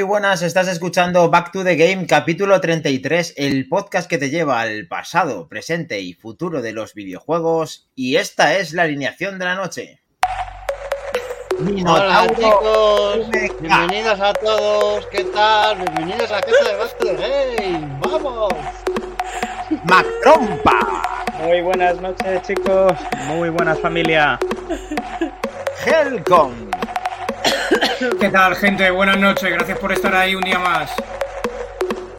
Muy buenas. Estás escuchando Back to the Game, capítulo 33, el podcast que te lleva al pasado, presente y futuro de los videojuegos. Y esta es la alineación de la noche. Hola chicos, MK. bienvenidos a todos, ¿qué tal? Bienvenidos a casa de Back to the Game, ¡vamos! Macrompa, Muy buenas noches, chicos. Muy buenas, familia. Helcom, ¿Qué tal, gente? Buenas noches. Gracias por estar ahí un día más.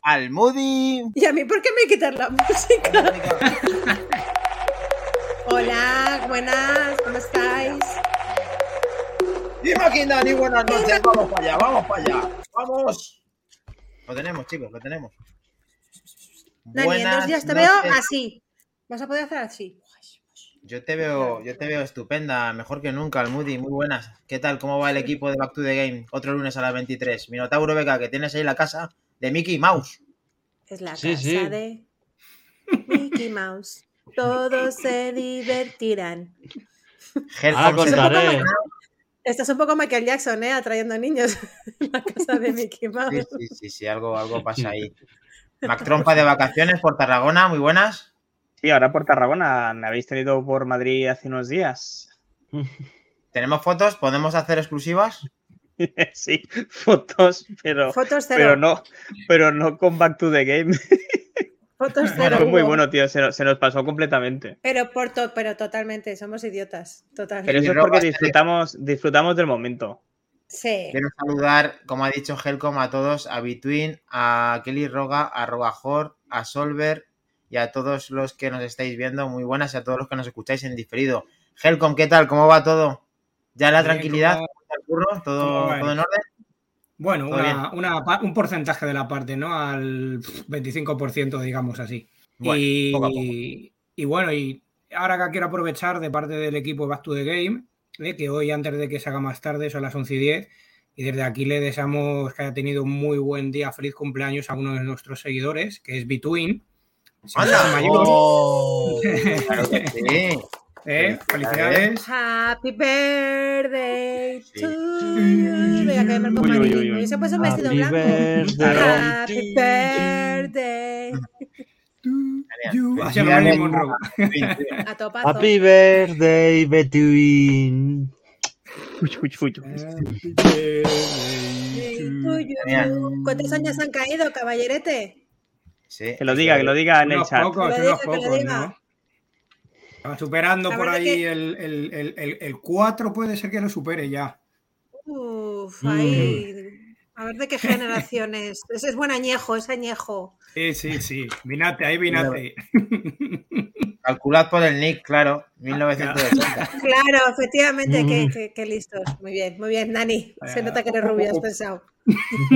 Almudi. ¿Y a mí por qué me quitas la música? Hola, buenas, ¿cómo estáis? Y Maquindani, buenas noches. Vamos para allá, vamos para allá. Vamos. Lo tenemos, chicos, lo tenemos. Dani, en dos días te noches. veo así. ¿Vas a poder hacer así? Yo te veo, yo te veo estupenda, mejor que nunca, Almudi, muy buenas. ¿Qué tal? ¿Cómo va el equipo de Back to the Game? Otro lunes a las 23. Minotauro Beca, que tienes ahí la casa de Mickey Mouse. Es la Sí, casa sí. de Mickey Mouse. Todos se divertirán. Se- contaré. Esto es un poco Michael Jackson, ¿eh? Atrayendo niños en la casa de Mickey Mouse. Sí, sí, sí, sí, algo, algo pasa ahí. Mac Trompa de vacaciones por Tarragona, muy buenas. Sí, ahora por Tarragona. Me habéis tenido por Madrid hace unos días. ¿Tenemos fotos? ¿Podemos hacer exclusivas? sí, fotos, pero, Fotos cero. pero no, pero no con Back to the Game. Fotos cero. Fue muy bueno, tío. Se, nos- se nos pasó completamente. Pero, por to- pero totalmente, somos idiotas. Totalmente. Pero eso es porque disfrutamos, disfrutamos del momento. Sí. Quiero saludar, como ha dicho Helcom, a todos, a Between, a Kelly Roga, a Rogajor, a Solver y a todos los que nos estáis viendo. Muy buenas y a todos los que nos escucháis en diferido. Helcom, ¿qué tal? ¿Cómo va todo? ¿Ya la tranquilidad? ¿cómo- ¿Cómo está el curro? cómo ¿Todo, va todo en orden? Bueno, Todo una- un porcentaje de la parte, ¿no? Al pf, 25%, digamos así. Bueno, y, poco a poco. y bueno, y ahora que quiero aprovechar de parte del equipo de Back to the Game, eh, que hoy antes de que se haga más tarde, son las 11 y 10, y desde aquí le deseamos que haya tenido un muy buen día, feliz cumpleaños a uno de nuestros seguidores, que es Between. ¡Anda! ¡Oh! Claro que sí. ¿eh? Felicidades. Happy birthday to you. Venga, que me Uy, uy, Marilyn. se puso un vestido Happy blanco. birthday Happy to birthday. You- Genial. Así a. A topazo. Happy birthday, Between. ¿Cuántos años han caído, caballerete? Sí. Que lo diga, que lo diga en el chat. pocos, Que lo unos diga, que lo pocos, diga. ¿no? Superando por ahí que- el, el, el, el, el 4 puede ser que lo supere ya. Uf, Mm. ahí. A ver de qué generación es. Ese es buen añejo, es añejo. Sí, sí, sí. Vinate, ahí vinate. Calculad por el nick, claro. 1980. Claro, efectivamente, qué, Mm. qué- qué listos. Muy bien, muy bien, Dani. Se nota que eres rubia, has pensado.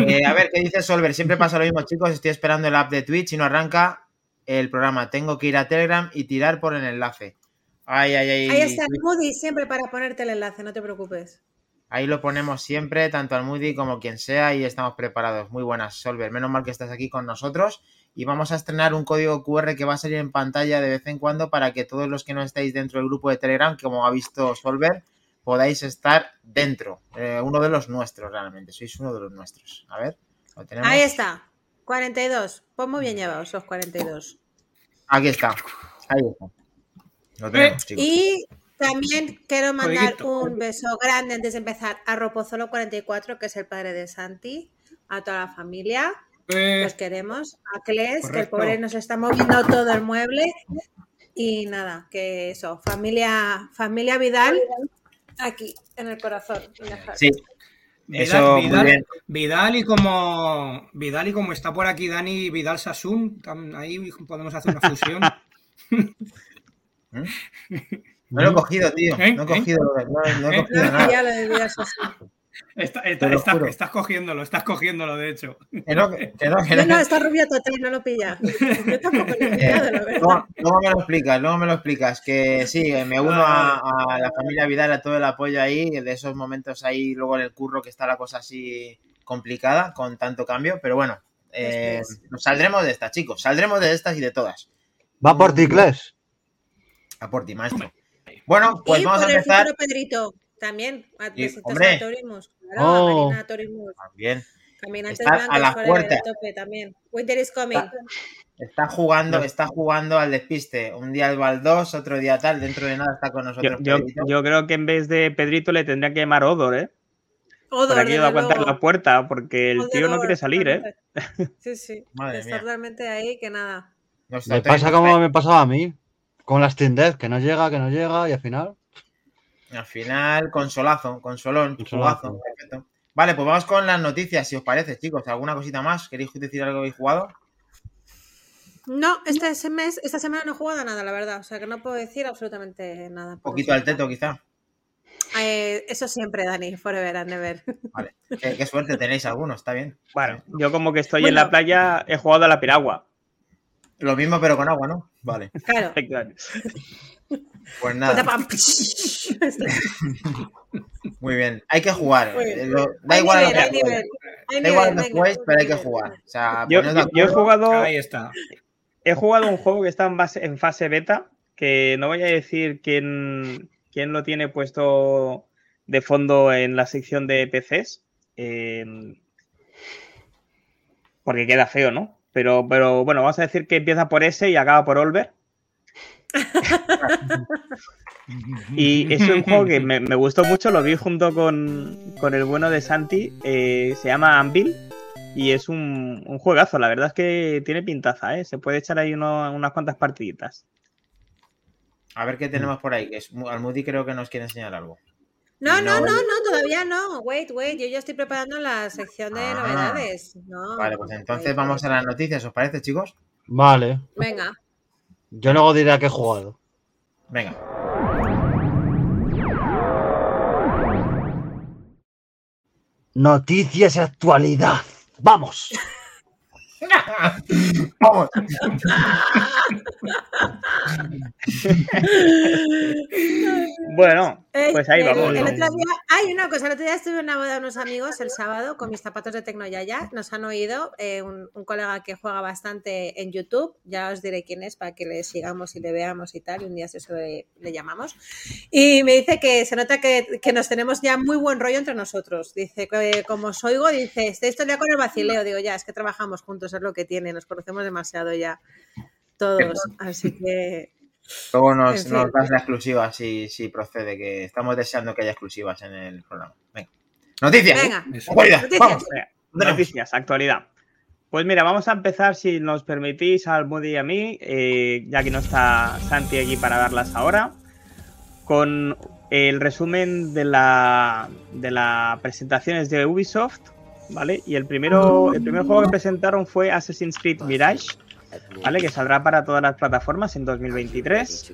Eh, a ver, ¿qué dice Solver? Siempre pasa lo mismo, chicos. Estoy esperando el app de Twitch y no arranca el programa. Tengo que ir a Telegram y tirar por el enlace. Ay, ay, ay. Ahí está el Moody siempre para ponerte el enlace, no te preocupes. Ahí lo ponemos siempre, tanto al Moody como quien sea, y estamos preparados. Muy buenas, Solver. Menos mal que estás aquí con nosotros. Y vamos a estrenar un código QR que va a salir en pantalla de vez en cuando para que todos los que no estáis dentro del grupo de Telegram, como ha visto Solver, podáis estar dentro. Eh, uno de los nuestros, realmente. Sois uno de los nuestros. A ver, lo tenemos. Ahí está, 42. Pues muy bien llevados los 42. Aquí está. Ahí está. Lo tenemos, chicos. Y también quiero mandar un beso grande antes de empezar a Ropozolo44, que es el padre de Santi, a toda la familia. Eh, Los queremos. A Cles, que el pobre nos está moviendo todo el mueble. Y nada, que eso, familia, familia Vidal, aquí, en el corazón. Sí, Vidal, eso muy Vidal, bien. Vidal y como Vidal y como está por aquí Dani Vidal Sassoon, tam- ahí podemos hacer una fusión. No lo he cogido, tío. ¿Eh? No he cogido, no, no he ¿Eh? cogido No, nada. ya lo de Vidal. Está- está- está- estás cogiéndolo, estás cogiéndolo, de hecho. Que no, que no, que No, no. no, está rubia total, no lo pilla. Yo tampoco lo he pillado, la Eh, verdad. me lo explicas, luego me lo explicas. Que sí, me uno a, a la familia Vidal, a todo el apoyo ahí, de esos momentos ahí, luego en el curro que está la cosa así complicada, con tanto cambio, pero bueno, eh, nos saldremos de estas, chicos, saldremos de estas y de todas. Va por ti, Cles. A por ti, maestro. Bueno, pues y vamos a el empezar futuro Pedrito, también. A Y, de hombre. Sanatorimus. Claro, Oh. a Marina Torimus. también. Caminantes Está a blancos la forever, puerta. a tope también. Winter is coming. Está jugando, está jugando al despiste. Un día el Valdós, otro día tal. Dentro de nada está con Yo, nosotros. yo- Pedrito. yo creo que en vez de Pedrito le tendría que llamar Odor, ¿eh? Odor, Por aquí va a aguantar la puerta, porque el Odor, tío no quiere salir, ¿eh? totalmente. Sí, sí. Madre está mía. totalmente ahí que nada. Faltó pasa como me pasaba a mí. Con la Steam Deck, que no llega, que no llega, y al final. Al final, consolazo, consolón, Consolazo. jugazo. Perfecto. Vale, pues vamos con las noticias, si os parece, chicos. ¿Alguna cosita más? ¿Queréis decir algo que habéis jugado? No, este mes, esta semana no he jugado a nada, la verdad. O sea que no puedo decir absolutamente nada. Un poquito al teto, quizá. Eh, eso siempre, Dani, forever and never. Vale. Qué, qué suerte tenéis algunos, está bien. Bueno, yo como que estoy en la playa, he jugado a la piragua. Lo mismo, pero con agua, ¿no? Vale. Claro. Pues nada, Pam. muy bien. Hay que jugar. Eh, lo- da Hay igual nivel, lo hay que juguéis. nivel. Hay Da igual pero hay que jugar. O sea, Yo, he jugado, Ahí está. he jugado un juego que está en, base- en fase beta, que no voy a decir quién, quién lo tiene puesto de fondo en la sección de PCs, eh, porque queda feo, ¿no? Pero, pero bueno, vamos a decir que empieza por S y acaba por Olver. Y es un juego que me, me gustó mucho, lo vi junto con, con el bueno de Santi, eh, se llama Anvil y es un, un juegazo, la verdad es que tiene pintaza, ¿eh? se puede echar ahí uno- unas cuantas partiditas. A ver qué tenemos por ahí. Almudi creo que nos quiere enseñar algo. No, no, No. no, todavía no. Wait, wait, yo ya estoy preparando la sección de Ah. novedades. No, Vale, pues entonces wait, vamos a las noticias, ¿os parece, chicos? Vale. Venga. Yo luego diré a qué he jugado. Venga. Noticias y actualidad. ¡Vamos! Vamos. Bueno, Eh, pues ahí el- vamos. El, ¿no? otro día, hay una cosa, el otro día estuve en una boda de unos amigos el sábado con mis zapatos de Tecnoyaya. Nos han oído eh, un, un colega que juega bastante en YouTube. Ya os diré quién es para que le sigamos y le veamos y tal. Y un día eso le, le llamamos. Y me dice que se nota que, que nos tenemos ya muy buen rollo entre nosotros. Dice que como os oigo, dice, estoy todo el día con el vacileo. Digo, ya, es que trabajamos juntos, es lo que tiene. Nos conocemos demasiado ya todos. Así que Luego nos, En nos das la exclusiva si, si procede, que estamos deseando que haya exclusivas en el programa. Venga. Noticias. venga. Eso. Actualidad, Noticias. Vamos. Venga, Tenemos. Noticias, actualidad. Pues mira, vamos a empezar, si nos permitís, al Moody y a mí, eh, ya que no está Santi aquí para darlas ahora, con el resumen de la, de las presentaciones de Ubisoft, ¿vale? Y el, primero, el primer juego que presentaron fue Assassin's Creed Mirage, ¿vale? Que saldrá para todas las plataformas en 2023,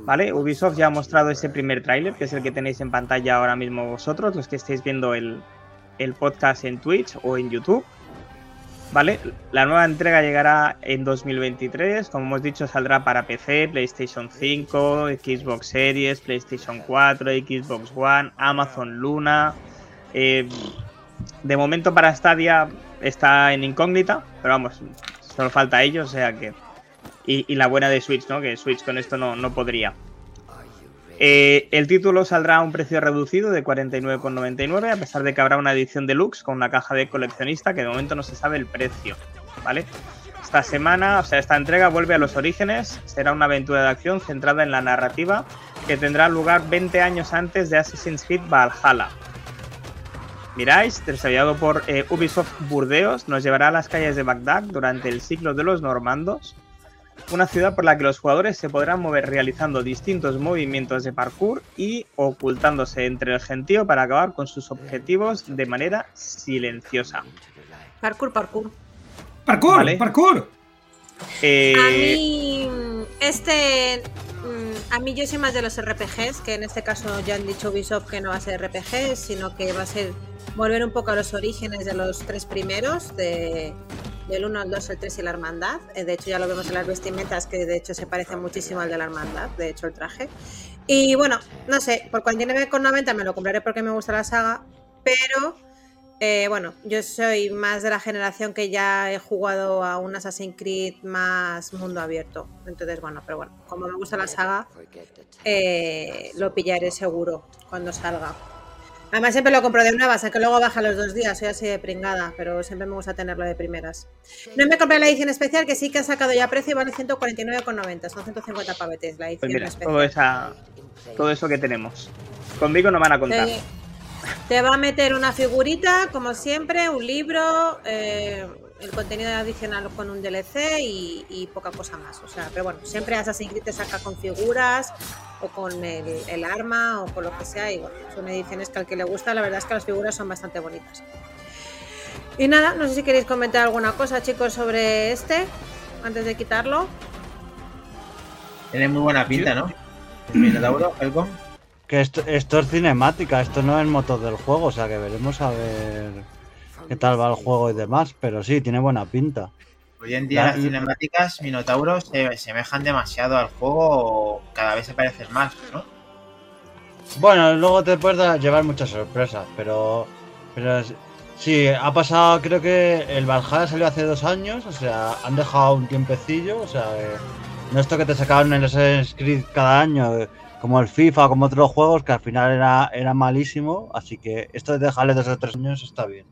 ¿vale? Ubisoft ya ha mostrado ese primer tráiler, que es el que tenéis en pantalla ahora mismo vosotros, los que estáis viendo el, el podcast en Twitch o en YouTube. ¿Vale? La nueva entrega llegará en 2023. Como hemos dicho, saldrá para PC, PlayStation 5, Xbox Series, PlayStation 4, Xbox One, Amazon Luna. Eh, de momento para Stadia está en incógnita, pero vamos, solo falta ello, o sea que. Y, la buena de Switch, ¿no? Que Switch con esto no, no podría. Eh, el título saldrá a un precio reducido de 49,99, a pesar de que habrá una edición deluxe con una caja de coleccionista que de momento no se sabe el precio, ¿vale? Esta semana, o sea, esta entrega vuelve a los orígenes, será una aventura de acción centrada en la narrativa que tendrá lugar 20 años antes de Assassin's Creed Valhalla. Mirage, desarrollado por eh, Ubisoft Burdeos, nos llevará a las calles de Bagdad durante el siglo de los normandos, una ciudad por la que los jugadores se podrán mover realizando distintos movimientos de parkour y ocultándose entre el gentío para acabar con sus objetivos de manera silenciosa. Parkour, parkour. ¡Parkour! Vale. ¡Parkour! Eh, A mí, este. Mm, A mí, yo soy más de los RPGs, que en este caso ya han dicho Ubisoft que no va a ser RPG, sino que va a ser volver un poco a los orígenes de los tres primeros, de, del 1 al 2, el 3 y la Hermandad. Eh, De hecho, ya lo vemos en las vestimentas, que de hecho se parece muchísimo al de la Hermandad, de hecho, el traje. Y bueno, no sé, por 49,90 me lo compraré porque me gusta la saga, pero. Eh, bueno, yo soy más de la generación que ya he jugado a un Assassin's Creed más mundo abierto. Entonces, bueno, pero bueno, como me gusta la saga, eh, lo pillaré seguro cuando salga. Además siempre lo compro de nuevas, que luego baja los dos días, soy así de pringada, pero siempre me gusta tenerlo de primeras. No me compré la edición especial, que sí que ha sacado ya precio y vale 149,90, son 150 pavetes la edición Pues mira, especial. todo, esa, todo eso que tenemos. Conmigo no van a contar. Te, te va a meter una figurita, como siempre, un libro, eh, el contenido adicional con un DLC y, y poca cosa más. O sea, pero bueno, siempre Assassin's Creed te saca con figuras o con el, el arma o con lo que sea. Y bueno, son ediciones que al que le gusta, la verdad es que las figuras son bastante bonitas. Y nada, no sé si queréis comentar alguna cosa, chicos, sobre este, antes de quitarlo. Tiene muy buena pinta, ¿no? El Minotauro, Helcom. Que esto, esto es cinemática, esto no es motor del juego, o sea que veremos a ver qué tal va el juego y demás, pero sí, tiene buena pinta. Hoy en día las cinemáticas Minotauro se semejan demasiado al juego o cada vez se parecen más, ¿no? Bueno, luego te puedes llevar muchas sorpresas, pero, pero sí, ha pasado, creo que el Valhalla salió hace dos años, o sea, han dejado un tiempecillo, o sea, eh, no esto que te sacaban en Assassin's Creed cada año, como el FIFA, como otros juegos, que al final era, era malísimo, así que esto de dejarle dos o tres años está bien.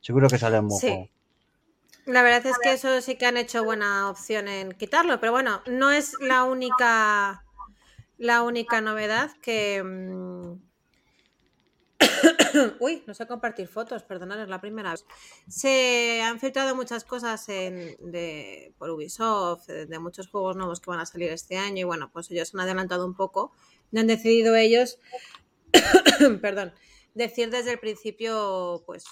Seguro que sale un buen Sí. La verdad es que eso sí que han hecho buena opción en quitarlo, pero bueno, no es la única la única novedad que mm, Uy, no sé compartir fotos, perdonad, es la primera vez. Se han filtrado muchas cosas en, de, por Ubisoft, de muchos juegos nuevos que van a salir este año y bueno, pues ellos han adelantado un poco. Y han decidido ellos, perdón, decir desde el principio, pues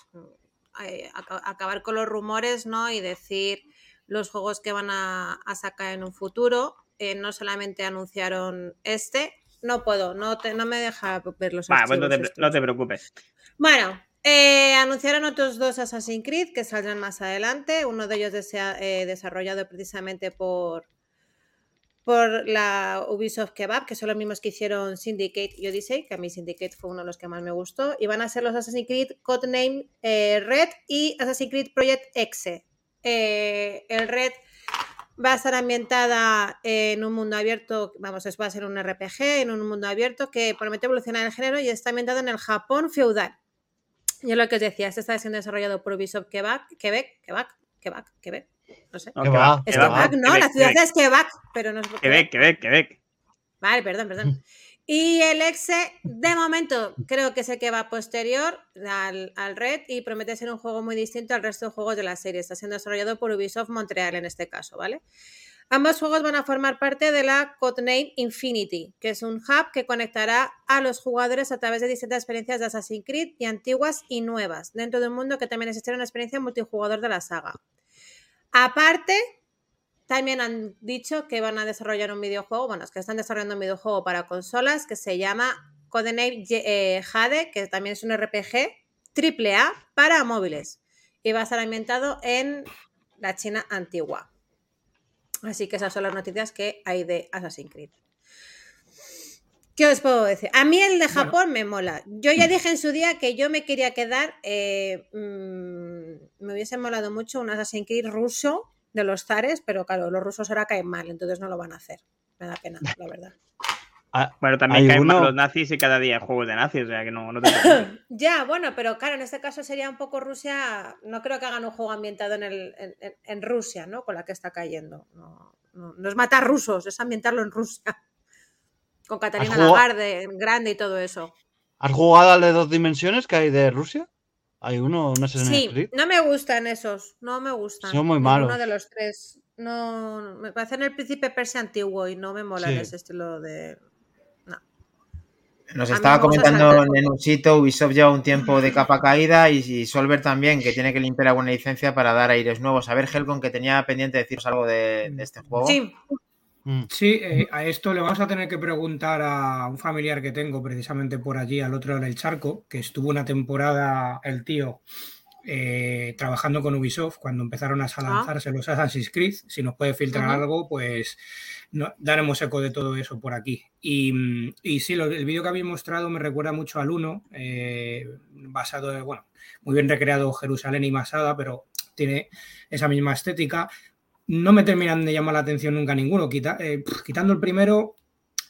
eh, aca- acabar con los rumores, ¿no? Y decir los juegos que van a, a sacar en un futuro. Eh, no solamente anunciaron este, no puedo, no, te- no me deja ver los Va, pues no te, no te preocupes. Bueno, eh, anunciaron otros dos Assassin's Creed que saldrán más adelante. Uno de ellos desea- eh, desarrollado precisamente por, por la Ubisoft Kebab, que son los mismos que hicieron Syndicate y Odyssey, que a mí Syndicate fue uno de los que más me gustó. Y van a ser los Assassin's Creed Codename eh, Red y Assassin's Creed Project Exe. Eh, el Red va a estar ambientada en un mundo abierto, vamos, va a ser un RPG en un mundo abierto que promete evolucionar el género y está ambientado en el Japón feudal. Yo lo que os decía, este está siendo desarrollado por Ubisoft Quebec, Quebec, Quebec, Quebec, Quebec, no sé. No, ¿Qué que va? Es va, Quebec, ¿no? La ciudad es Quebec, pero no es Quebec, Quebec, Quebec. Vale, perdón, perdón. Y el exe, de momento, creo que es el que va posterior al, al Red y promete ser un juego muy distinto al resto de juegos de la serie. Está siendo desarrollado por Ubisoft Montreal en este caso, ¿vale? Ambos juegos van a formar parte de la Codename Infinity, que es un hub que conectará a los jugadores a través de distintas experiencias de Assassin's Creed y antiguas y nuevas, dentro de un mundo que también existirá una experiencia multijugador de la saga. Aparte, también han dicho que van a desarrollar un videojuego, bueno, es que están desarrollando un videojuego para consolas que se llama Codename eh, Jade, que también es un RPG triple A para móviles y va a estar ambientado en la China antigua. Así que esas son las noticias que hay de Assassin's Creed. ¿Qué os puedo decir? A mí el de Bueno. Japón me mola. Yo ya dije en su día que yo me quería quedar, eh, mm, me hubiese molado mucho un Assassin's Creed ruso de los zares, pero claro, los rusos ahora caen mal, entonces no lo van a hacer. Me da pena, la verdad. Ah, Bueno, también caen mal los nazis y cada día hay juegos de nazis, o sea que no, no te. Ya, bueno, pero claro, en este caso sería un poco Rusia. No creo que hagan un juego ambientado en, el, en, en- en Rusia, ¿no? Con la que está cayendo. No, no, no es matar rusos, es ambientarlo en Rusia. Con Catalina Lagarde, grande y todo eso. ¿Has jugado al de dos dimensiones que hay de Rusia? Hay uno, no sé Sí, no me gustan esos, no me gustan. Son muy malos. de los tres. No, me parecen el príncipe persia antiguo y no me molan Sí. ese estilo de. Nos A mí estaba comentando saltar. Nenusito, Ubisoft lleva un tiempo de capa caída y, y Solver también, que tiene que limpiar alguna licencia para dar aires nuevos. A ver, Helcon, que tenía pendiente deciros algo de, de este juego. Sí. Sí, eh, a esto le vamos a tener que preguntar a un familiar que tengo precisamente por allí, al otro lado del charco, que estuvo una temporada el tío eh, trabajando con Ubisoft cuando empezaron a lanzarse los Assassin's Creed. Si nos puede filtrar algo, pues no- daremos eco de todo eso por aquí. Y, mm, y sí, lo- el vídeo que habéis mostrado me recuerda mucho al 1, eh, basado, en, bueno, muy bien recreado Jerusalén y Masada, pero tiene esa misma estética. No me terminan de llamar la atención nunca ninguno. Quita- eh, pff, quitando el primero,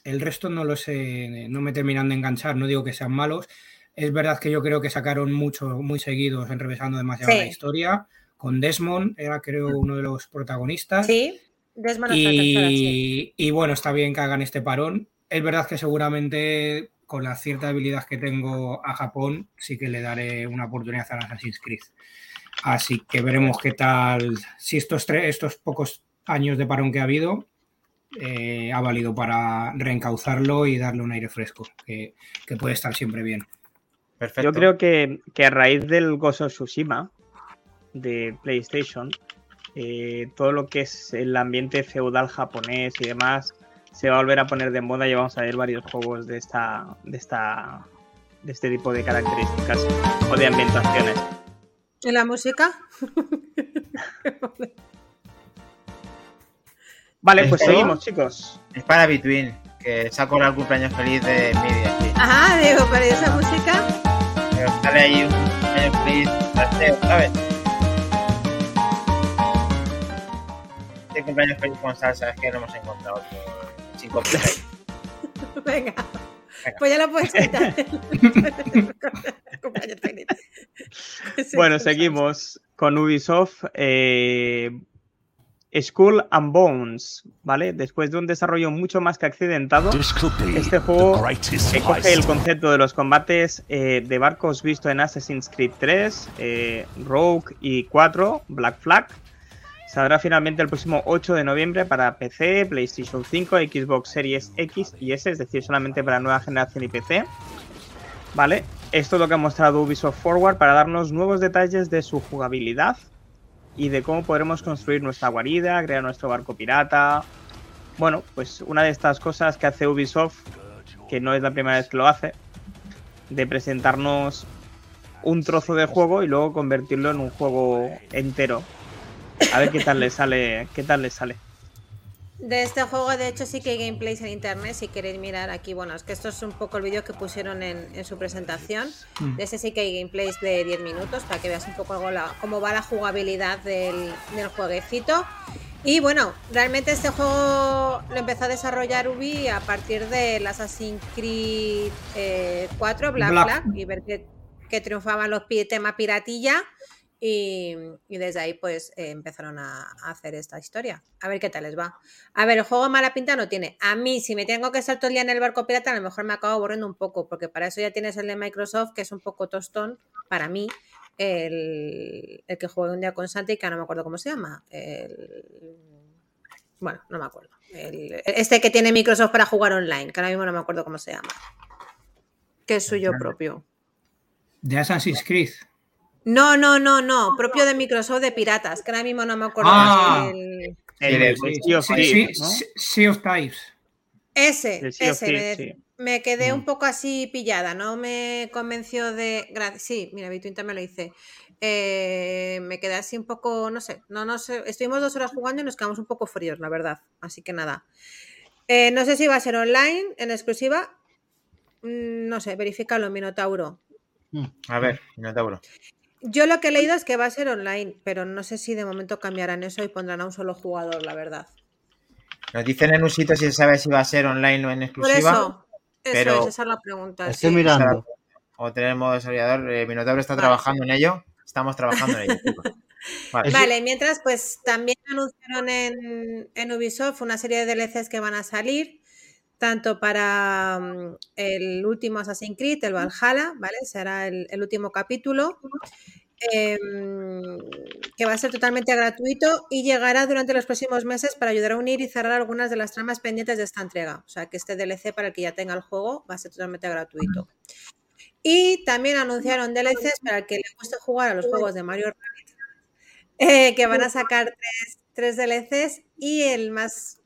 el resto no lo sé, no me terminan de enganchar. No digo que sean malos. Es verdad que yo creo que sacaron mucho, muy seguidos, enrevesando demasiado Sí. la historia. Con Desmond, era creo uno de los protagonistas. Sí, Desmond la tercera, sí. Y, y bueno, está bien que hagan este parón. Es verdad que seguramente con la cierta habilidad que tengo a Japón, sí que le daré una oportunidad a Assassin's Creed. Así que veremos qué tal, si estos, tres, estos pocos años de parón que ha habido eh, ha valido para reencauzarlo y darle un aire fresco, que, que puede estar siempre bien. Perfecto. Yo creo que, que a raíz del Ghost of Tsushima de PlayStation, eh, todo lo que es el ambiente feudal japonés y demás se va a volver a poner de moda y vamos a ver varios juegos de esta, de esta, de este tipo de características o de ambientaciones. ¿Y la música? Vale, pues seguimos, chicos. Es para Between, que se ha colado el cumpleaños feliz de Media. Sí. Ajá, digo, pero ¿y esa música? Pero sale ahí un cumpleaños feliz ¿sabes? Este cumpleaños feliz con salsa es que no hemos encontrado otro sin copyright. Venga. Pues ya lo puedes quitar. Sí, Bueno, seguimos con Ubisoft. eh, Skull and Bones, ¿vale? Después de un desarrollo mucho más que accidentado, este juego coge el concepto de los combates eh, de barcos visto en Assassin's Creed 3, eh, Rogue y 4, Black Flag. Saldrá finalmente el próximo 8 de noviembre para PC, PlayStation 5, Xbox Series X y S, es decir, solamente para nueva generación y PC. ¿Vale? Esto es lo que ha mostrado Ubisoft Forward para darnos nuevos detalles de su jugabilidad y de cómo podremos construir nuestra guarida, crear nuestro barco pirata. Bueno, pues una de estas cosas que hace Ubisoft, que no es la primera vez que lo hace, de presentarnos un trozo de juego y luego convertirlo en un juego entero. A ver qué tal le sale, qué tal le sale. De este juego, de hecho, sí que hay gameplays en internet. Si queréis mirar aquí, bueno, es que esto es un poco el vídeo que pusieron en, en su presentación. Mm. De ese sí que hay gameplays de 10 minutos para que veas un poco la- cómo va la jugabilidad del, del jueguecito. Y bueno, realmente este juego lo empezó a desarrollar Ubi a partir del Assassin's Creed eh, 4, Black, Black. Y ver que, que triunfaban los pi- tema piratilla. Y, y desde ahí pues eh, empezaron a, a hacer esta historia. A ver qué tal les va. A ver, el juego mala pinta no tiene. A mí, si me tengo que estar todo el día en el barco pirata, a lo mejor me acabo aburriendo un poco, porque para eso ya tienes el de Microsoft, que es un poco tostón para mí. El, el que jugué un día con Santi, que no me acuerdo cómo se llama. El, bueno, no me acuerdo. El- este que tiene Microsoft para jugar online, que ahora mismo no me acuerdo cómo se llama. Que es suyo propio. De Assassin's Creed. No, no, no, no. Propio de Microsoft de piratas, que ahora mismo no me acuerdo. Ah. el- El el- sí, Sea of Sí, Thieves, sí, ¿no? sí, Sea of Thieves. Ese, ese. Me, sí. me quedé Mm. un poco así pillada, no me convenció de. Sí, mira, Bitwin también lo hice. Eh, me quedé así un poco, no sé, no, no sé. Estuvimos dos horas jugando y nos quedamos un poco fríos, la verdad. Así que nada. Eh, no sé si va a ser online, en exclusiva. Mm, No sé, verifícalo, Minotauro. A ver, Minotauro. Yo lo que he leído es que va a ser online, pero no sé si de momento cambiarán eso y pondrán a un solo jugador, la verdad. Nos dicen en un sitio si se sabe si va a ser online o en exclusiva. eso, eso pero- es, esa es la pregunta. Estoy sí. mirando. O tener modo desarrollador. Eh, Minotauro está Vale. trabajando en ello. Estamos trabajando en ello. Vale, mientras, pues también anunciaron en, en Ubisoft una serie de DLCs que van a salir, tanto para mm, el último Assassin's Creed, el Valhalla, ¿vale? Será el, el último capítulo, em, que va a ser totalmente gratuito y llegará durante los próximos meses para ayudar a unir y cerrar algunas de las tramas pendientes de esta entrega. O sea, que este DLC para el que ya tenga el juego va a ser totalmente gratuito. Y también anunciaron DLCs para el que le guste jugar a los juegos de Mario Rabbit, eh, que van a sacar tres, tres DLCs y el más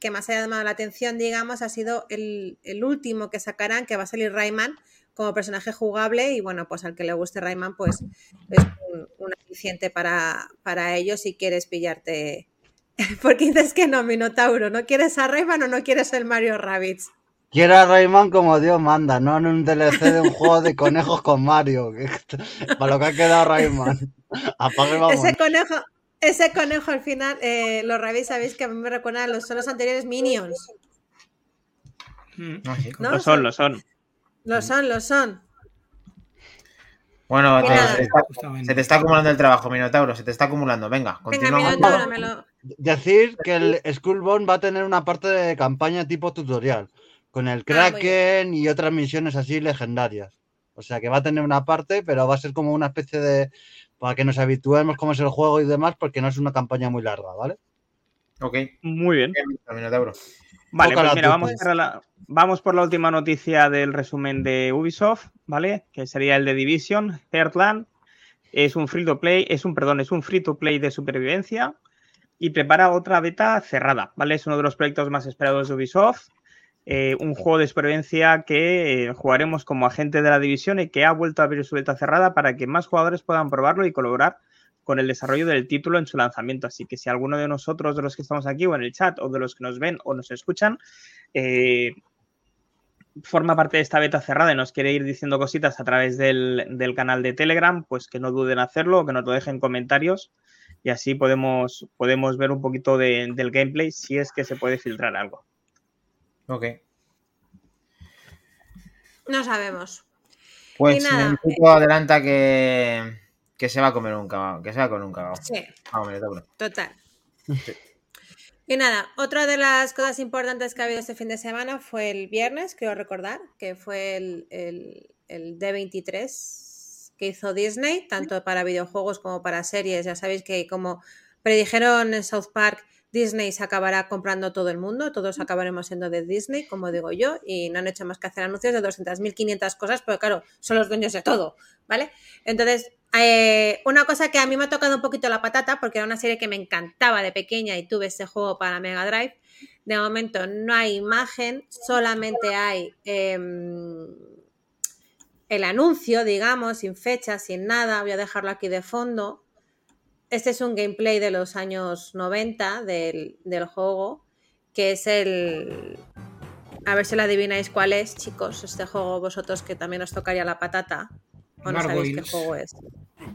que más ha llamado la atención, digamos, ha sido el, el último que sacarán, que va a salir Rayman como personaje jugable y bueno, pues al que le guste Rayman, pues es un, un aliciente para, para ellos si quieres pillarte. Porque dices que no, Minotauro, ¿no quieres a Rayman o no quieres el Mario Rabbids? Quiero a Rayman como Dios manda, no en un DLC de un juego de conejos con Mario. que- Para lo que ha quedado Rayman. Apague. Ese conejo, ese conejo al final, eh, los sabéis que a mí me recuerdan a los, son los anteriores Minions. No, sí. ¿No? Lo son, lo son. Lo son, lo son. Bueno, te- se, te está, Justamente. se te está acumulando el trabajo, Minotauro, se te está acumulando. Venga, Venga, continúa. Minotauro, me lo... Decir que el Skullbone va a tener una parte de campaña tipo tutorial, con el Ah. Kraken y otras misiones así legendarias. O sea que va a tener una parte, pero va a ser como una especie de. Para que nos habituemos cómo es el juego y demás, porque no es una campaña muy larga, ¿vale? Ok, Muy bien. Vale, pues mira, vamos por, la, vamos por la última noticia del resumen de Ubisoft, ¿vale? Que sería el de Division, Heartland. Es un free to play, es un, perdón, es un free to play de supervivencia y prepara otra beta cerrada, ¿vale? Es uno de los proyectos más esperados de Ubisoft. Eh, un juego de supervivencia que eh, jugaremos como agente de la división y que ha vuelto a abrir su beta cerrada para que más jugadores puedan probarlo y colaborar con el desarrollo del título en su lanzamiento. Así que si alguno de nosotros, de los que estamos aquí o en el chat, o de los que nos ven o nos escuchan, eh, forma parte de esta beta cerrada y nos quiere ir diciendo cositas a través del, canal de Telegram, pues que no duden en hacerlo, que nos lo dejen en comentarios y así podemos, podemos ver un poquito de- del gameplay si es que se puede filtrar algo. Ok. No sabemos. Pues nada, Minotauro adelanta que, que se va a comer un cagao. Que se va a comer un cagao. Sí, Vamos, Minotauro. total. Y nada, otra de las cosas importantes que ha habido este fin de semana fue el viernes, quiero recordar, que fue el, el- el D23 que hizo Disney, tanto para videojuegos como para series. Ya sabéis que como predijeron en South Park, Disney se acabará comprando todo el mundo, todos acabaremos siendo de Disney, como digo yo, y no han hecho más que hacer anuncios de 200.500 cosas, porque claro, son los dueños de todo, ¿vale? Entonces, eh, una cosa que a mí me ha tocado un poquito la patata, porque era una serie que me encantaba de pequeña y tuve ese juego para Mega Drive. De momento no hay imagen, solamente hay em, el anuncio, digamos, sin fecha, sin nada. Voy a dejarlo aquí de fondo. Este es un gameplay de los años 90 del, del juego, que es el... A ver si lo adivináis cuál es, chicos, este juego vosotros que también os tocaría la patata. ¿O no sabéis qué juego es?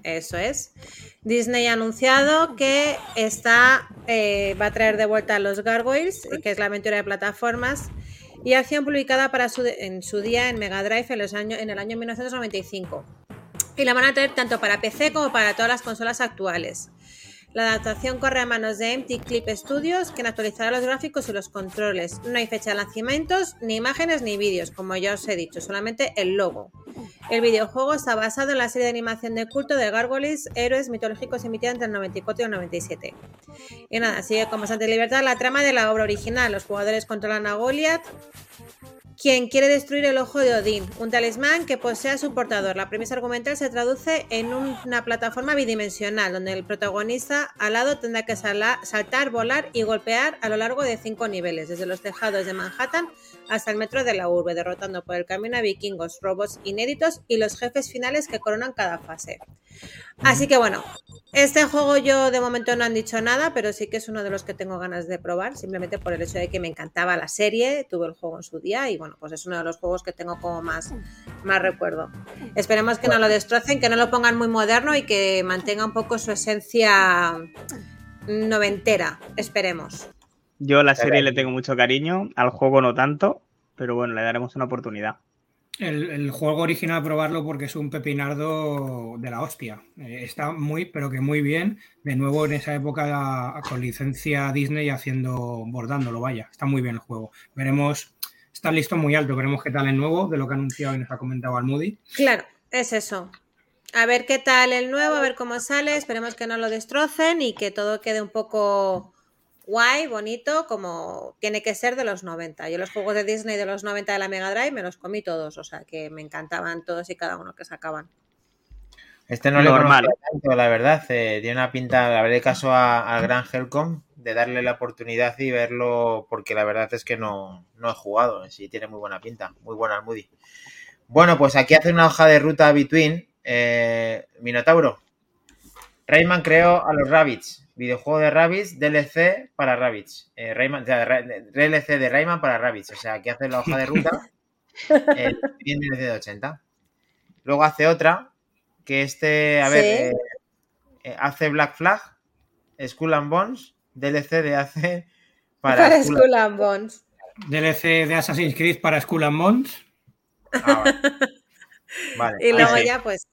Eso es. Disney ha anunciado que está, eh, va a traer de vuelta a los Gargoyles, que es la aventura de plataformas, y acción publicada para su, en su día en Mega Drive en, los años, en el año 1995. Y la van a traer tanto para PC como para todas las consolas actuales. La adaptación corre a manos de Empty Clip Studios, quien actualizará los gráficos y los controles. No hay fecha de lanzamientos, ni imágenes ni vídeos, como ya os he dicho, solamente el logo. El videojuego está basado en la serie de animación de culto de Gargoyles, héroes mitológicos emitida entre el 94 y el 97. Y nada, sigue con bastante libertad la trama de la obra original. Los jugadores controlan a Goliath, quien quiere destruir el ojo de Odín, un talismán que posee a su portador. La premisa argumental se traduce en un- una plataforma bidimensional, donde el protagonista al lado tendrá que saltar, volar y golpear a lo largo de cinco niveles, desde los tejados de Manhattan hasta el metro de la urbe, derrotando por el camino a vikingos, robots inéditos y los jefes finales que coronan cada fase. Así que bueno, este juego yo de momento no han dicho nada, pero sí que es uno de los que tengo ganas de probar, simplemente por el hecho de que me encantaba la serie, tuve el juego en su día y bueno, pues es uno de los juegos que tengo como más, más recuerdo. Esperemos que no lo destrocen, que no lo pongan muy moderno y que mantenga un poco su esencia noventera, esperemos. Yo a la serie le tengo mucho cariño, al juego no tanto, pero bueno, le daremos una oportunidad. El, el juego original probarlo porque es un pepinardo de la hostia. Eh, está muy, pero que muy bien. De nuevo en esa época con licencia Disney haciendo, bordándolo, vaya. Está muy bien el juego. Veremos, está listo muy alto. Veremos qué tal el nuevo de lo que ha anunciado y nos ha comentado Almudi. Claro, es eso. A ver qué tal el nuevo, a ver cómo sale. Esperemos que no lo destrocen y que todo quede un poco guay, bonito, como tiene que ser de los 90. Yo los juegos de Disney de los 90 de la Mega Drive me los comí todos, o sea que me encantaban todos y cada uno que sacaban. Este no Normal. le tanto, la verdad. eh, tiene una pinta, le haré caso a- al gran Helcom de darle la oportunidad y verlo, porque la verdad es que no, no he jugado. Sí, tiene muy buena pinta. Muy buena el Moody. Bueno, pues aquí hace una hoja de ruta between. eh, Minotauro. Rayman creó a los Rabbits. Videojuego de Rabbits, DLC para Rabbits. Eh, Rayman, o sea, Ra- DLC de Rayman para Rabbits. O sea, aquí hace la hoja de ruta. eh, en 1980. Luego hace otra, que este, a ver, Sí. eh, eh, hace Black Flag, Skull and Bones, DLC de hace para, Para Skull Skull and Bones. DLC de Assassin's Creed para Skull and Bones. Ah, vale. Vale, Y luego ya, pues,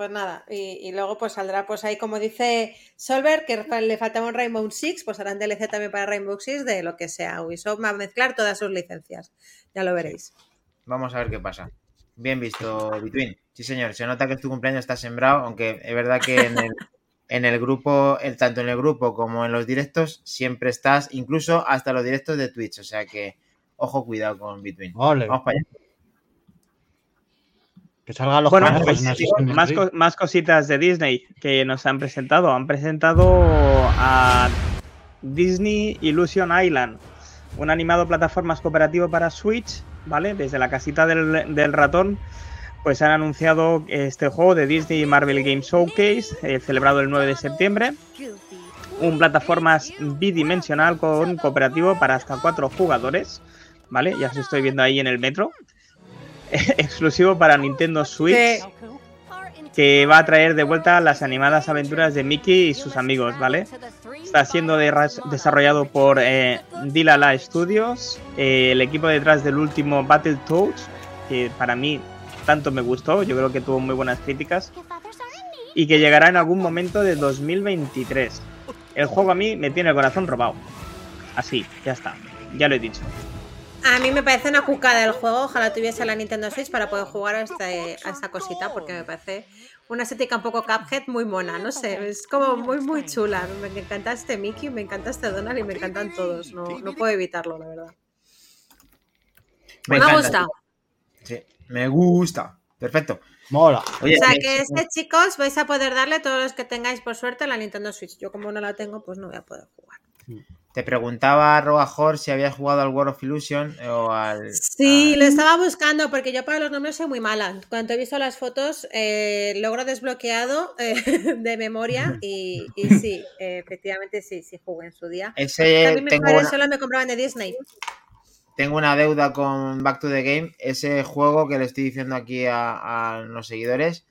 Pues nada, y, y luego pues saldrá pues ahí como dice Solver, que le faltaba un Rainbow Six, pues harán DLC también para Rainbow Six de lo que sea. Ubisoft va a mezclar todas sus licencias. Ya lo veréis. Vamos a ver qué pasa. Bien visto, Between. Sí, señor. Se nota que tu cumpleaños está sembrado, aunque es verdad que en el, en el grupo, el, tanto en el grupo como en los directos, siempre estás, incluso hasta los directos de Twitch. O sea que, ojo, cuidado con Between. Ole, Vamos para allá. Que salgan los Bueno, canales pues más, co- más cositas de Disney que nos han presentado. Han presentado a Disney Illusion Island, un animado plataformas cooperativo para Switch, ¿vale? Desde la casita del, del ratón, pues han anunciado este juego de Disney Marvel Game Showcase, eh, celebrado el 9 de septiembre. Un plataformas bidimensional con cooperativo para hasta cuatro jugadores, ¿vale? Ya os estoy viendo ahí en el metro. Exclusivo para Nintendo Switch Sí. que va a traer de vuelta las animadas aventuras de Mickey y sus amigos, ¿vale? Está siendo de- desarrollado por eh, Dilala Studios, eh, el equipo detrás del último Battletoads, que para mí tanto me gustó, yo creo que tuvo muy buenas críticas, y que llegará en algún momento de 2023. El juego a mí me tiene el corazón robado. Así, ya está, ya lo he dicho. A mí me parece una cucada el juego. Ojalá tuviese la Nintendo Switch para poder jugar a, este- a esta cosita, porque me parece una estética un poco Cuphead muy mona. No sé, es como muy, muy chula. Me encanta este Mickey, me encanta este Donald y me encantan todos. No, no puedo evitarlo, la verdad. Me, ha encanta. gustado. Sí, me gusta. Perfecto. Mola. Oye, O sea eh, que este, chicos, vais a poder darle todos los que tengáis por suerte la Nintendo Switch. Yo como no la tengo, pues no voy a poder jugar. Te preguntaba Robajor si habías jugado al World of Illusion o al. Sí, al- lo estaba buscando porque yo para los nombres soy muy mala. Cuando he visto las fotos, eh, logro desbloqueado eh, de memoria y, y sí, eh, efectivamente sí, sí jugué en su día. Ese También mis padres una, solo me compraban de Disney. tengo una deuda con Back to the Game. Ese juego que le estoy diciendo aquí a, a los seguidores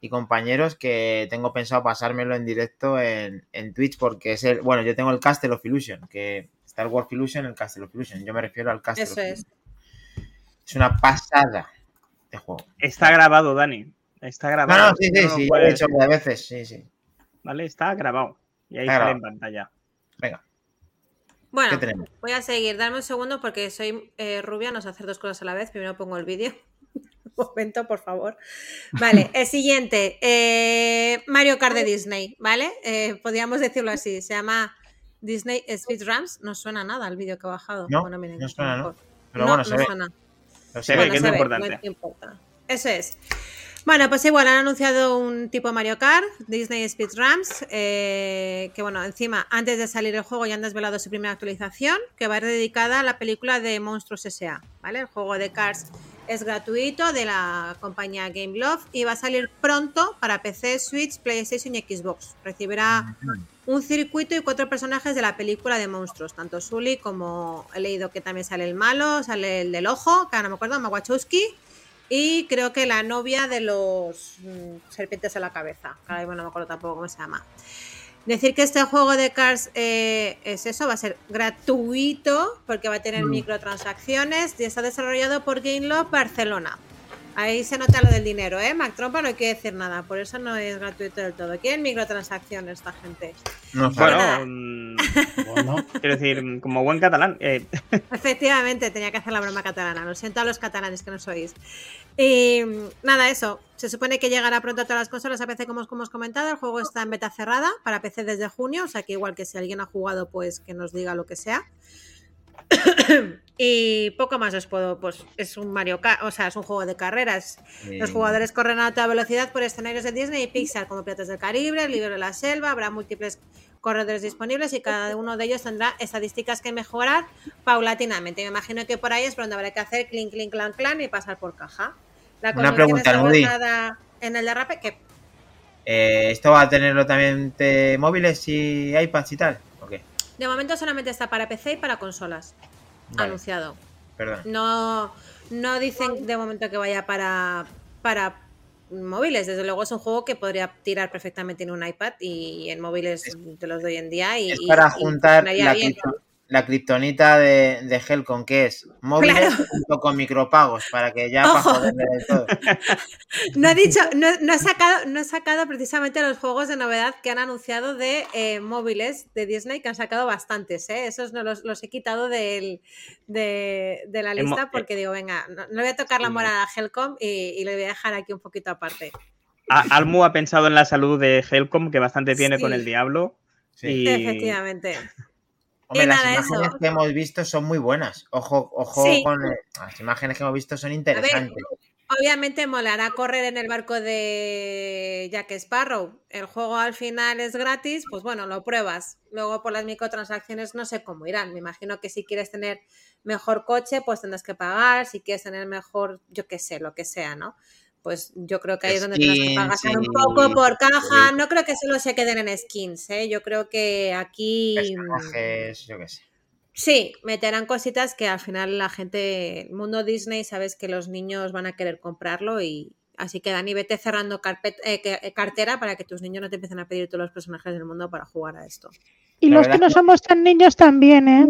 y compañeros que tengo pensado pasármelo en directo en, en Twitch porque es el. Bueno, yo tengo el Castle of Illusion, que está el World of Illusion, el Castle of Illusion. Yo me refiero al Castle Eso of es. Illusion. Es una pasada de juego. Está grabado, Dani. Está grabado. no, sí, no sí, lo sí, lo he hecho varias veces, sí, sí. ¿Vale? Está grabado. Y ahí Está sale en pantalla. Venga, ¿qué Bueno, voy a seguir. Dame un segundo porque soy eh, rubia, no sé hacer dos cosas a la vez. Primero pongo el vídeo. Momento, por favor. Vale, el siguiente. eh, Mario Kart de Disney, ¿vale? Eh, podríamos decirlo así. Se llama Disney Speedruns. No suena nada el vídeo que he bajado. No, miren, no suena, ¿no? Pero no, bueno, se no ve. suena. Se ve, Bueno, que es se lo ve, importante. no importa. Eso es. Bueno, pues igual han anunciado un tipo Mario Kart, Disney Speedruns, eh, que bueno, encima, antes de salir el juego ya han desvelado su primera actualización, que va a ir dedicada a la película de Monstruos S.A., ¿vale? El juego de Cars es gratuito de la compañía Game Love y va a salir pronto para PC, Switch, PlayStation y Xbox. Recibirá un circuito y cuatro personajes de la película de monstruos, tanto Sully como he leído que también sale el malo, sale el del ojo, que ahora no me acuerdo, Mawachowski, y creo que la novia de los mm, serpientes a la cabeza, que ahora no me acuerdo tampoco cómo se llama. Decir que este juego de Cars eh, es eso, va a ser gratuito porque va a tener microtransacciones y está desarrollado por Game Love Barcelona. Ahí se nota lo del dinero, ¿eh? Mac Trompa no quiere decir nada, por eso no es gratuito del todo. Quieren microtransacciones esta gente. No. Bueno, Bueno, quiero decir, como buen catalán. eh, Efectivamente, tenía que hacer la broma catalana. Lo siento a los catalanes que no sois. Y nada, eso. Se supone que llegará pronto a todas las consolas a PC, como os como os comentado. El juego está en beta cerrada para PC desde junio. O sea que igual que si alguien ha jugado, pues que nos diga lo que sea. y poco más os puedo, pues es un Mario Kart, o sea, es un juego de carreras. Los jugadores corren a toda velocidad por escenarios de Disney y Pixar, como Piratas del Caribe, El Libro de la Selva. Habrá múltiples corredores disponibles y cada uno de ellos tendrá estadísticas que mejorar paulatinamente. Me imagino que por ahí es por donde habrá que hacer clink, clink, clan, clan y pasar por caja. La Una pregunta, basada en el derrape que eh, ¿Esto va a tenerlo también de móviles y iPads y tal? De momento solamente está para PC y para consolas. Vale, Anunciado. perdón. No, no dicen de momento que vaya para, para móviles. Desde luego es un juego que podría tirar perfectamente en un iPad y en móviles Es- de los de hoy en día. Y, Es para y juntar la, bien. La kriptonita de, de Helcom, que es móviles Claro. junto con micropagos, para que ya para del todo. No ha dicho, no, no ha sacado, no ha sacado precisamente los juegos de novedad que han anunciado de eh, móviles de Disney, que han sacado bastantes, ¿eh? Esos no los, los he quitado del, de, de la lista porque digo, venga, no, voy a tocar la moral a Helcom y, y le voy a dejar aquí un poquito aparte. A- Almu ha pensado en la salud de Helcom, que bastante tiene con el diablo. Sí. Y- Efectivamente. Hombre, Y las imágenes eso. que hemos visto son muy buenas. Ojo, ojo Sí. con las imágenes que hemos visto son interesantes. Obviamente molará correr en el barco de Jack Sparrow. El juego al final es gratis, pues bueno, lo pruebas. Luego por las microtransacciones no sé cómo irán. Me imagino que si quieres tener mejor coche, pues tendrás que pagar. Si quieres tener mejor, yo qué sé, lo que sea, ¿no? Pues yo creo que ahí es donde tendrás que pagar un poco por caja. sí. No creo que solo se queden en skins, ¿eh? Yo creo que aquí... Personajes, yo qué sé. Sí, meterán cositas que al final la gente, el mundo Disney, sabes que los niños van a querer comprarlo y así que Dani, vete cerrando carpet- eh, eh, cartera para que tus niños no te empiecen a pedir todos los personajes del mundo para jugar a esto. Y La los que no somos tan niños también, ¿eh?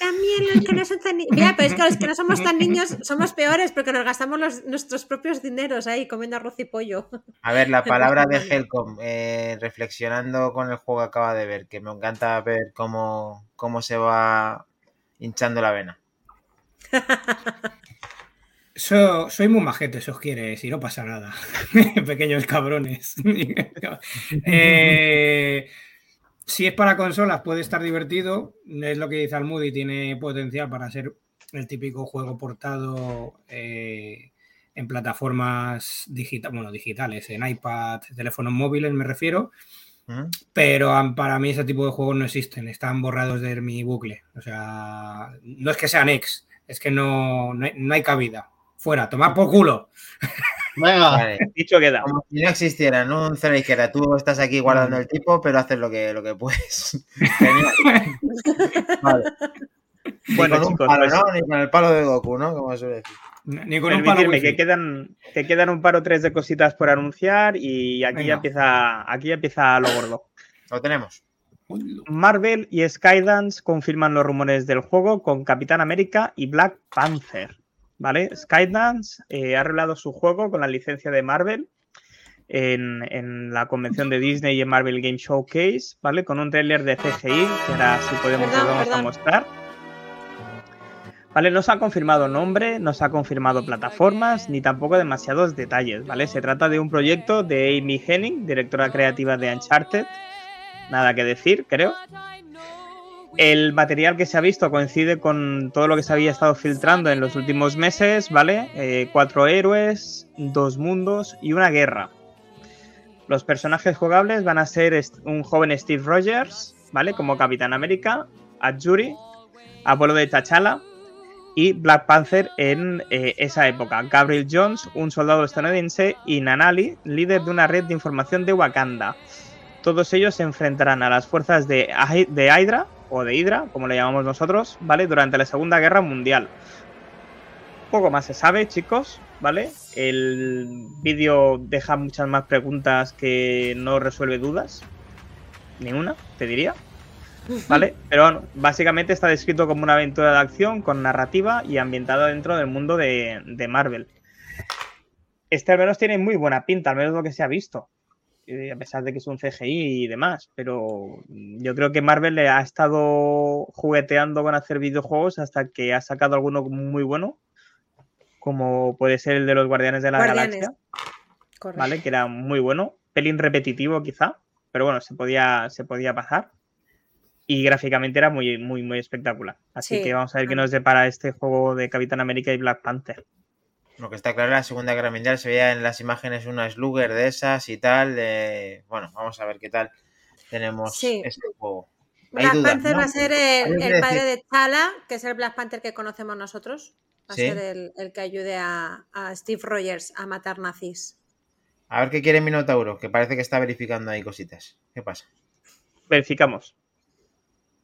También los que no son tan niños. Mira, pero es que los que no somos tan niños somos peores porque nos gastamos los- nuestros propios dineros ahí comiendo arroz y pollo. A ver, la palabra de. Helcom, eh, reflexionando con el juego que acaba de ver, que me encanta ver cómo, cómo se va hinchando la vena. So- soy muy majete, si os quieres, y no pasa nada. Pequeños cabrones. Eh, si es para consolas, puede estar divertido. Es lo que dice Almudi, tiene potencial para ser el típico juego portado eh, en plataformas digita- bueno, digitales, en iPad, teléfonos móviles, me refiero. ¿Mm? Pero para mí ese tipo de juegos no existen, están borrados de mi bucle. O sea, no es que sean ex, es que no, no, hay, no hay cabida. Fuera, tomad por culo. Venga, Vale. Dicho queda. Como si no existieran un cero a la izquierda. Tú estás aquí guardando el tipo, pero haces lo que, lo que puedes. Genial. Vale. Ni Bueno, con un chicos, palo, pues- ¿no? Ni con el palo de Goku, ¿no? Como suele decir. Ni con un palo que quedan, que quedan un par o tres de cositas por anunciar y aquí Venga. ya empieza, aquí ya empieza lo gordo. Lo tenemos. Marvel y Skydance confirman los rumores del juego con Capitán América y Black Panther. ¿Vale? Skydance eh, ha revelado su juego con la licencia de Marvel en, en la convención de Disney y en Marvel Game Showcase, ¿vale? Con un tráiler de CGI, que ahora si podemos Perdón, vamos a mostrar. Vale, no se ha confirmado nombre, no se ha confirmado plataformas, ni tampoco demasiados detalles, ¿vale? Se trata de un proyecto de Amy Henning, directora creativa de Uncharted. Nada que decir, creo. El material que se ha visto coincide con todo lo que se había estado filtrando en los últimos meses, ¿vale? Eh, cuatro héroes, dos mundos y una guerra. Los personajes jugables van a ser un joven Steve Rogers, ¿vale? Como Capitán América, Adjuri, abuelo de T'Challa y Black Panther en eh, esa época. Gabriel Jones, un soldado estadounidense, y Nanali, líder de una red de información de Wakanda. Todos ellos se enfrentarán a las fuerzas de, de Hydra, o de Hydra, como le llamamos nosotros, ¿vale? Durante la Segunda Guerra Mundial. Poco más se sabe, chicos, ¿vale? El vídeo deja muchas más preguntas que no resuelve dudas. Ni una, te diría. ¿Vale? Pero bueno, básicamente está descrito como una aventura de acción con narrativa y ambientada dentro del mundo de, de Marvel. Este al menos tiene muy buena pinta, al menos lo que se ha visto. Eh, a pesar de que es un CGI y demás. Pero yo creo que Marvel le ha estado jugueteando con hacer videojuegos hasta que ha sacado alguno muy bueno. Como puede ser el de los Guardianes de la Guardianes. Galaxia. Correcto. ¿vale? Que era muy bueno. Pelín repetitivo quizá, pero bueno, se podía, se podía pasar. Y gráficamente era muy, muy, muy espectacular. Así Sí. que vamos a ver qué nos depara este juego de Capitán América y Black Panther. Lo que está claro, la Segunda Guerra Mundial se veía en las imágenes una slugger de esas y tal. de- Bueno, vamos a ver qué tal tenemos Sí. este juego. Hay Black dudas, Panther ¿no? va a ser el, padre de T'Challa, que es el Black Panther que conocemos nosotros. Va Sí. a ser el, el que ayude a, a Steve Rogers a matar nazis. A ver qué quiere Minotauro, que parece que está verificando ahí cositas. ¿Qué pasa? Verificamos.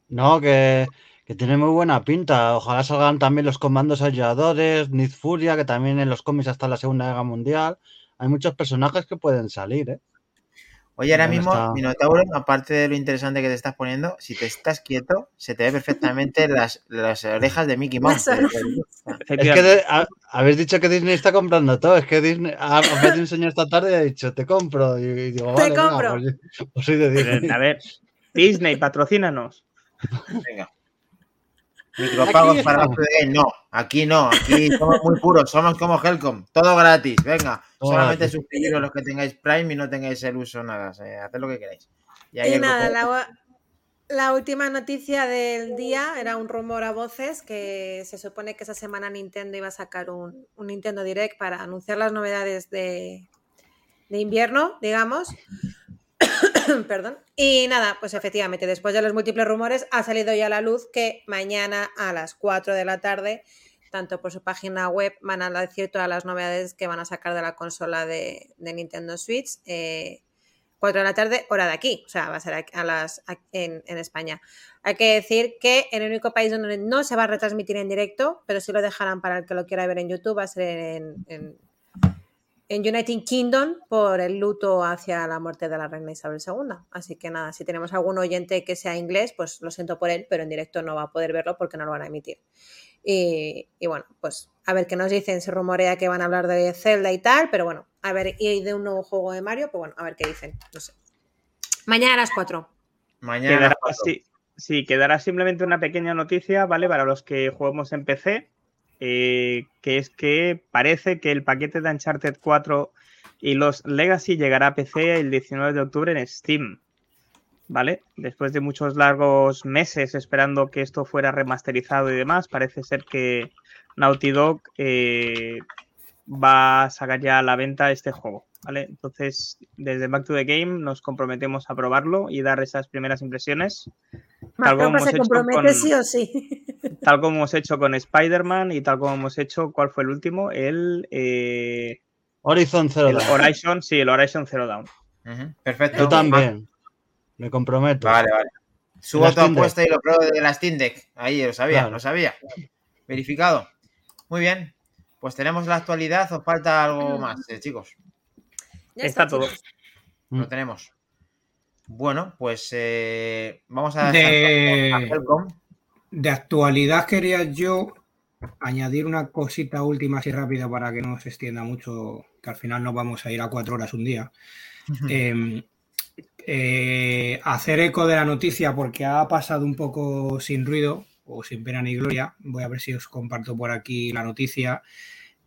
no, que, que tiene muy buena pinta. Ojalá salgan también los comandos aulladores, Nick Furia, que también en los cómics hasta la Segunda Guerra Mundial. Hay muchos personajes que pueden salir, ¿eh? Oye, ahora ¿Dónde mismo, está? Minotauro, aparte de lo interesante que te estás poniendo, si te estás quieto, se te ve perfectamente las, las orejas de Mickey Mouse. Es que de- habéis dicho que Disney está comprando todo. Es que Disney ha ofrecido un señor esta tarde y ha dicho, te compro. Y, y digo, Te vale, venga, compro. pues, yo- pues soy de Disney. A ver, Disney, patrocínanos. Venga. Micropagos para Game. No, aquí no. Aquí somos muy puros. Somos como Helcom. Todo gratis. Venga. Todo solamente gratis. suscribiros los que tengáis Prime y no tengáis el uso, nada. eh, haced lo que queráis. Y ahí Y el nada, la, la última noticia del día era un rumor a voces que se supone que esa semana Nintendo iba a sacar un, un Nintendo Direct para anunciar las novedades de, de invierno, digamos. Perdón. Y nada, pues efectivamente, después de los múltiples rumores, ha salido ya a la luz que mañana a las 4 de la tarde, tanto por su página web, van a decir todas las novedades que van a sacar de la consola de, Nintendo Switch. eh, 4 de la tarde, hora de aquí, o sea, va a ser a- las, en, España. Hay que decir que en el único país donde no se va a retransmitir en directo, pero sí lo dejarán para el que lo quiera ver en YouTube, va a ser en, en United Kingdom por el luto hacia la muerte de la reina Isabel II. Así que nada, si tenemos algún oyente que sea inglés, pues lo siento por él, pero en directo no va a poder verlo porque no lo van a emitir. Y, y bueno, pues a ver qué nos dicen. Se rumorea que van a hablar de Zelda y tal, pero bueno, a ver, y de un nuevo juego de Mario, pues bueno, a ver qué dicen. No sé. Mañana a las 4. Mañana. Quedará, sí, sí, quedará simplemente una pequeña noticia, ¿vale? Para los que juguemos en PC, eh, que es que parece que el paquete de Uncharted 4 y los Legacy llegará a PC el 19 de octubre en Steam, ¿vale? Después de muchos largos meses esperando que esto fuera remasterizado y demás, parece ser que Naughty Dog eh, va a sacar ya a la venta este juego, ¿vale? Entonces, desde Back to the Game nos comprometemos a probarlo y dar esas primeras impresiones, Macron hemos se hecho compromete con- sí o sí. Tal como hemos hecho con Spider-Man y tal como hemos hecho, ¿cuál fue el último? El, eh, Horizon Zero el Dawn. Horizon, sí, el Horizon Zero Dawn. Ujú, Perfecto. Yo también. Me comprometo. Vale, vale. Subo tu apuesta y lo pruebo de la Steam Deck. Ahí, lo sabía, Claro. lo sabía. Verificado. Muy bien. Pues tenemos la actualidad. ¿Os falta algo más, eh, chicos? Ya Está todo. chicos. Mm. Lo tenemos. Bueno, pues eh, vamos a De- a Helcom. De actualidad quería yo añadir una cosita última así rápida para que no se extienda mucho, que al final nos vamos a ir a cuatro horas un día. Eh, eh, hacer eco de la noticia porque ha pasado un poco sin ruido o sin pena ni gloria. Voy a ver si os comparto por aquí la noticia.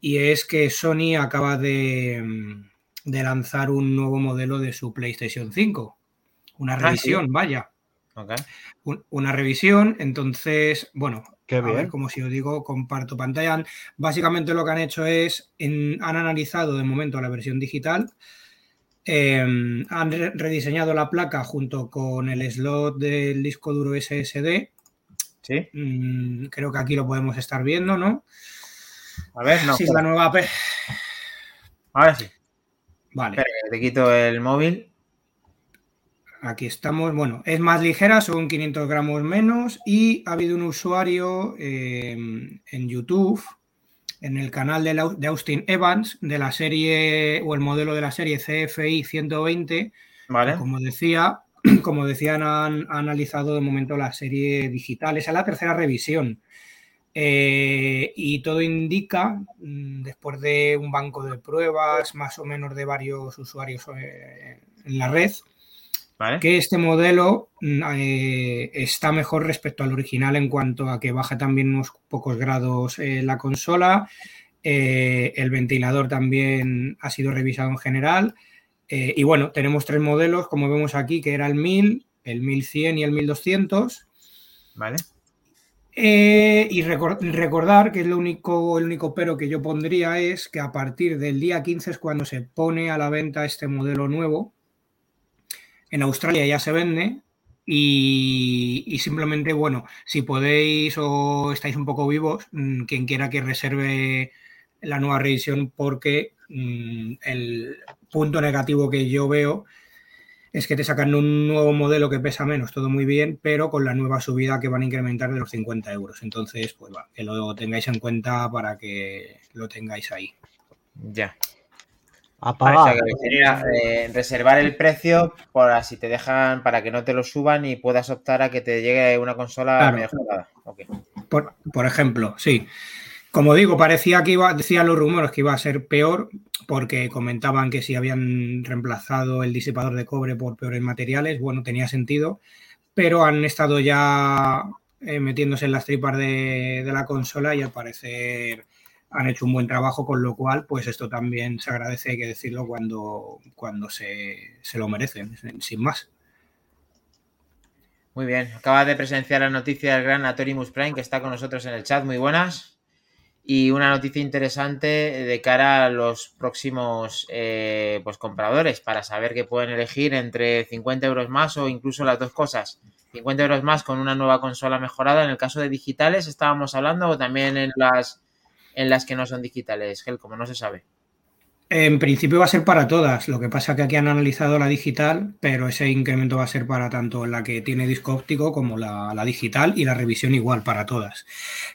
Y es que Sony acaba de, mm, de lanzar un nuevo modelo de su PlayStation 5. Una Ah, sí. revisión, vaya. Un- Una revisión. Entonces, bueno, Qué a ver, bien. como si os digo, comparto pantalla. Básicamente lo que han hecho es, en- han analizado de momento la versión digital, eh, han re- rediseñado la placa junto con el slot del disco duro SSD. Sí. Mm, creo que aquí lo podemos estar viendo, ¿no? A ver, no. Sí, es la nueva... P- Ahora sí. Vale. Espera, te quito el móvil. Aquí estamos. Bueno, es más ligera, son 500 gramos menos y ha habido un usuario eh, en YouTube, en el canal de, Austin Evans, de la serie o el modelo de la serie CFI 120. Vale. Como decía, como decían, han, han analizado de momento la serie digital. Esa es la tercera revisión. Eh, y todo indica, mm, después de un banco de pruebas más o menos de varios usuarios eh, en la red, Vale. que este modelo mm, eh, está mejor respecto al original en cuanto a que baja también unos pocos grados eh, la consola. eh, el ventilador también ha sido revisado en general. y bueno, tenemos tres modelos, como vemos aquí, que era el 1000, el 1100 y el 1200. Vale. Y recor- recordar que es lo único, el único pero que yo pondría es que a partir del día 15 es cuando se pone a la venta este modelo nuevo. En Australia ya se vende y, simplemente, bueno, si podéis o estáis un poco vivos, mm, quien quiera que reserve la nueva revisión porque mm, el punto negativo que yo veo es que te sacan un nuevo modelo que pesa menos, todo muy bien, pero con la nueva subida que van a incrementar de los 50 euros. Entonces, pues va, que lo tengáis en cuenta para que lo tengáis ahí. Ya. O Apagar. sea, que sería eh, reservar el precio para si te dejan, para que no te lo suban y puedas optar a que te llegue una consola Claro. mejorada. Ok. Por, por ejemplo, sí. Como digo, parecía que iba, decían los rumores que iba a ser peor, porque comentaban que si habían reemplazado el disipador de cobre por peores materiales, bueno, tenía sentido, pero han estado ya eh, metiéndose en las tripas de, de la consola y al parecer han hecho un buen trabajo, con lo cual, pues esto también se agradece, hay que decirlo, cuando, cuando se, se lo merecen, sin más. Muy bien. Acaba de presenciar la noticia del gran Atorimus Prime que está con nosotros en el chat. Muy buenas. Y una noticia interesante de cara a los próximos eh, pues compradores para saber que pueden elegir entre 50 euros más o incluso las dos cosas. 50 euros más con una nueva consola mejorada. En el caso de digitales estábamos hablando o también en las en las que no son digitales, Gel, como no se sabe. En principio va a ser para todas. Lo que pasa que aquí han analizado la digital, pero ese incremento va a ser para tanto la que tiene disco óptico como la, la digital y la revisión igual para todas.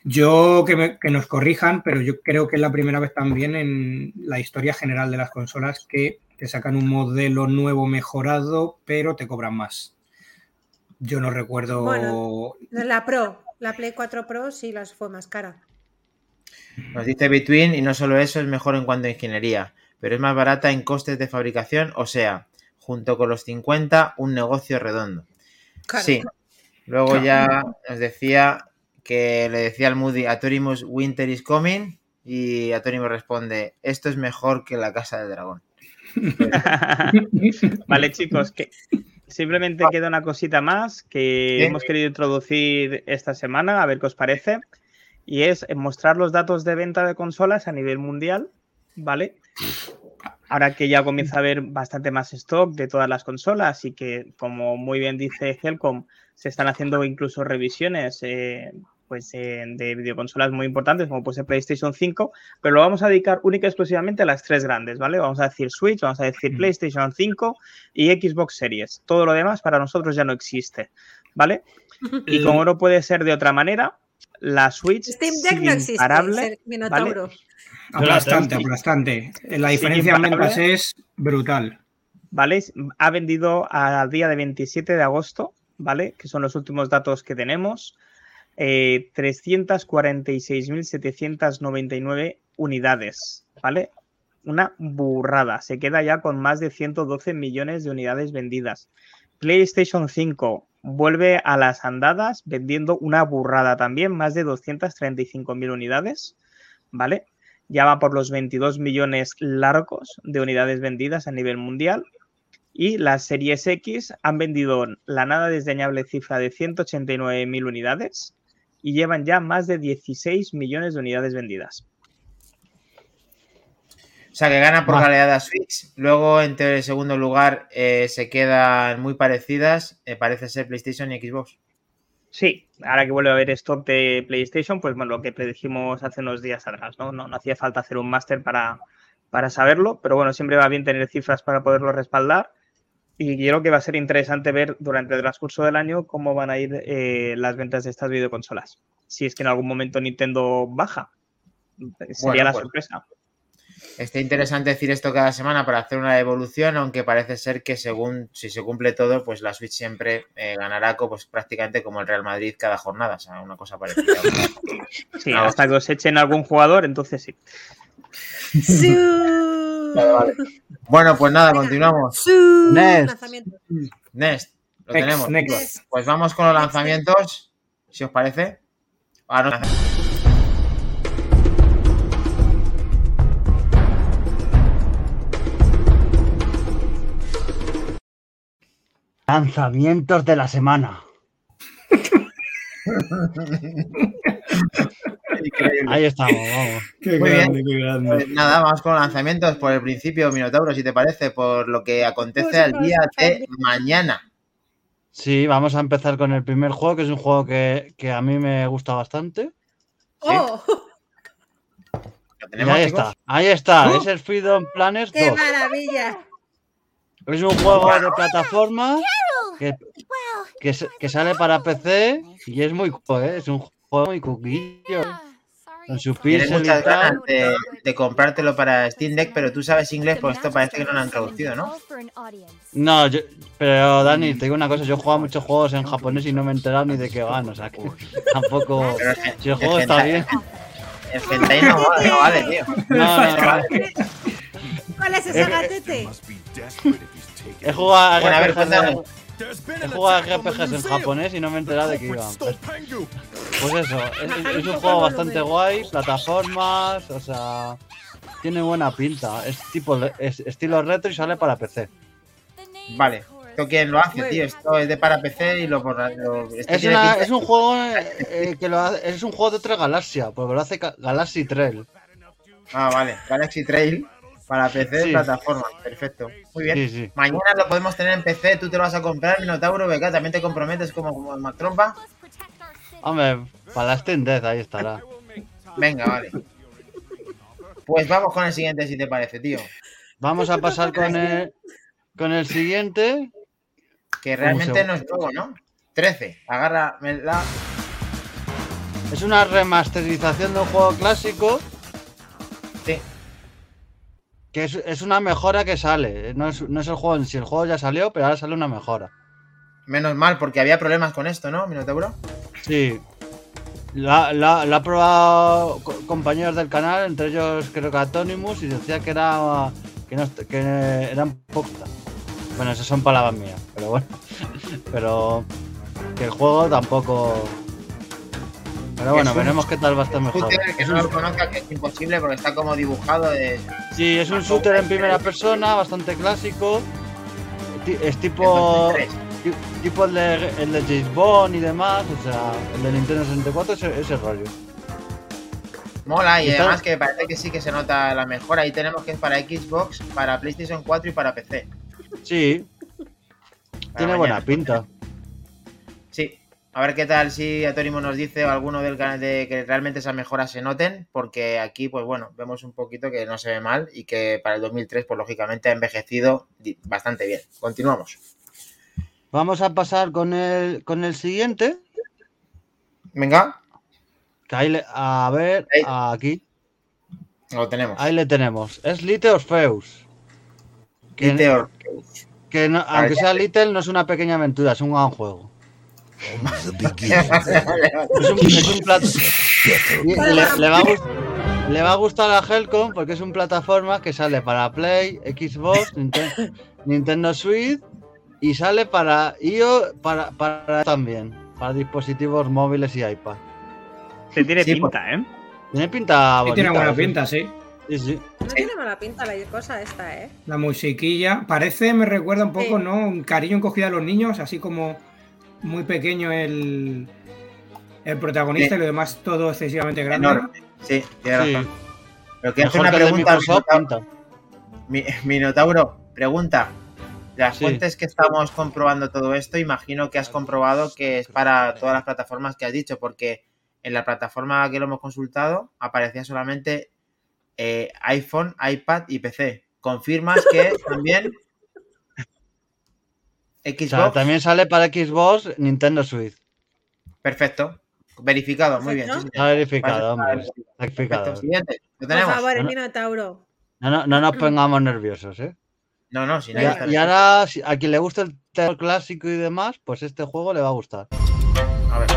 Yo que, me- que nos corrijan, pero yo creo que es la primera vez también en la historia general de las consolas que te sacan un modelo nuevo mejorado, pero te cobran más. Yo no recuerdo. Bueno. La Pro, la Play 4 Pro sí las fue más cara. Nos dice Between y no solo eso es mejor en cuanto a ingeniería, pero es más barata en costes de fabricación, o sea, junto con los 50, un negocio redondo. Claro. Sí. Luego ya nos decía que le decía al Moody, Atorimus Winter is coming, y Atorimus responde, esto es mejor que la Casa del Dragón. vale, chicos, que simplemente queda una cosita más que Sí. hemos querido introducir esta semana, a ver qué os parece, y es mostrar los datos de venta de consolas a nivel mundial, ¿vale? Ahora que ya comienza a haber bastante más stock de todas las consolas y que, como muy bien dice Helcom, se están haciendo incluso revisiones eh, pues, eh, de videoconsolas muy importantes, como puede ser PlayStation 5, pero lo vamos a dedicar única y exclusivamente a las tres grandes, ¿vale? Vamos a decir Switch, vamos a decir PlayStation 5 y Xbox Series. Todo lo demás para nosotros ya no existe, ¿vale? Y como no puede ser de otra manera, la Switch Steam Deck sigue no existe, imparable, Minotauro. Aplastante, Yo la aplastante. La Sí, diferencia en ventas es brutal. ¿vale? Ha vendido al día de 27 de agosto, ¿vale? Que son los últimos datos que tenemos. eh, 346.799 unidades, ¿vale? Una burrada. Se queda ya con más de 112 millones de unidades vendidas. PlayStation 5 vuelve a las andadas vendiendo una burrada también, más de 235.000 unidades, ¿vale? Ya va por los 22 millones largos de unidades vendidas a nivel mundial. Y las series X han vendido la nada desdeñable cifra de 189.000 unidades y llevan ya más de 16 millones de unidades vendidas. O sea, que gana por Más. goleada Switch. Luego, en teoría, en segundo lugar, eh, se quedan muy parecidas. eh, parece ser PlayStation y Xbox. Sí, ahora que vuelve a haber stock de PlayStation, pues bueno, lo que predijimos hace unos días atrás, ¿no? No, no hacía falta hacer un máster para, para saberlo, pero bueno, siempre va bien tener cifras para poderlo respaldar. Y creo que va a ser interesante ver durante el transcurso del año cómo van a ir eh, las ventas de estas videoconsolas. Si es que en algún momento Nintendo baja. Sería Bueno, la pues, sorpresa. Está interesante decir esto cada semana para hacer una evolución, aunque parece ser que según si se cumple todo, pues la Switch siempre eh, ganará pues, prácticamente como el Real Madrid cada jornada, o sea, una cosa parecida. Sí, Ah, hasta que os echen algún jugador, entonces sí. Vale, vale. Bueno, pues nada, Venga. continuamos. su Next. Nest, lo Next, tenemos. next. Pues vamos con los lanzamientos, si os parece. Ah, no. Lanzamientos de la semana. Ahí estamos, vamos. Qué Muy grande, qué grande. Pues nada, vamos con los lanzamientos por el principio, Minotauro, si te parece, por lo que acontece Pues al día de mañana. Sí, vamos a empezar con el primer juego, que es un juego que, que a mí me gusta bastante. ¡Oh! Tenemos, ahí chicos? está, ahí está, ¡Oh! es el Freedom Planners ¡Qué 2. maravilla! Es un juego de plataforma que, que, que sale para PC y es muy ¿eh? es un juego muy cuquillo. con su Tienes muchas ganas de, de comprártelo para Steam Deck, pero tú sabes inglés, pues esto parece que no lo han traducido, ¿no? No, yo- pero Dani, te digo una cosa, yo he jugado muchos juegos en japonés y no me he enterado ni de qué van, o sea que tampoco... Si el juego está bien... El hentai no vale, no vale, tío. No, no, no. ¿Cuál es ese gatete? He jugado a Bueno, a ver, RPGs, cuéntame. he jugado a RPGs en japonés y no me he enterado de qué iban. Pues, eso, es, es un juego bastante guay, plataformas, o sea, tiene buena pinta. Es tipo es estilo retro y sale para PC. Vale. ¿Esto quién lo hace, tío? Esto es de para PC y lo... lo esto Es, una- un juego eh, eh, que lo hace- es un juego de otra galaxia, porque lo hace Ga- Galaxy Trail. Ah, vale. Galaxy Trail para PC Sí. plataforma. Perfecto. Muy bien. Sí, sí. Mañana lo podemos tener en PC, tú te lo vas a comprar, Minotauro, Beca, también te comprometes como, como Mac Trompa. Hombre, para la Steam Deck ahí estará. Venga, vale. Pues vamos con el siguiente, si te parece, tío. Vamos a pasar con el, con el siguiente. Que realmente no es nuevo, ¿no? 13. Agárramela. Es una remasterización de un juego clásico. Que es, es una mejora que sale. No es, no es el juego en sí, el juego ya salió, pero ahora sale una mejora. Menos mal, porque había problemas con esto, ¿no, Minotauro? Sí. La, la, la ha probado co- compañeros del canal, entre ellos creo que Atonimus, y decía que era que, no, que eran posta. Bueno, esas son palabras mías, pero bueno. Pero que el juego tampoco. Pero bueno, Es un veremos qué tal va a estar mejor. Shooter, que no lo conozca, que es imposible porque está como dibujado de... Sí, es un shooter en primera persona, bastante clásico. Es tipo. 2003. ti- Tipo el de, el de James Bond y demás, o sea, el de Nintendo 64, ese, ese rollo. Mola y además que parece que sí que se nota la mejora. Ahí tenemos que es para Xbox, para PlayStation 4 y para PC. Sí, Para tiene mañana. buena pinta. A ver qué tal si Atónimo nos dice o alguno del canal de que realmente esas mejoras se noten, porque aquí, pues bueno, vemos un poquito que no se ve mal y que para el 2003, pues lógicamente ha envejecido bastante bien. Continuamos. Vamos a pasar con el, con el siguiente. Venga, Que ahí le- a ver, Ahí. aquí. lo tenemos. Ahí le tenemos. Es Little Orpheus. Que, Meteor. que no- aunque sea. Little, no es una pequeña aventura, es un gran juego. Vale, Es un, es un plat- y le, le va a gust- le va a gustar a Helcom porque es un plataforma que sale para Play, Xbox, Ninten- Nintendo Switch y sale para IO para, para también, para dispositivos móviles y iPad. Se tiene Sí, pinta, ¿eh? Tiene pinta Sí, bonita. tiene buena pinta, sí. Sí, sí. No tiene mala pinta la cosa esta, ¿eh? La musiquilla. Parece, me recuerda un poco, Sí. ¿no? Un cariño encogido a los niños, así como muy pequeño el, el protagonista Sí. y lo demás todo excesivamente grande. Enorme. Sí, tiene Sí. razón. Pero que hace Mejor una pregunta, Microsoft, Minotauro. Mi- Minotauro, pregunta. Las Sí. fuentes que estamos comprobando todo esto, imagino que has comprobado que es para todas las plataformas que has dicho, porque en la plataforma que lo hemos consultado aparecía solamente eh, iPhone, iPad y PC. ¿Confirmas que también O Xbox? sea, también sale para Xbox, Nintendo Switch. Perfecto. Verificado, muy bien. sí. Está verificado, hombre. Está verificado. Perfecto. Siguiente. Lo Por favor, el ¿no? Minotauro. No, no, no nos pongamos nerviosos, ¿eh? No, no, si no Y, y ahora, si- a quien le gusta el terror clásico y demás, pues este juego le va a gustar. A ver.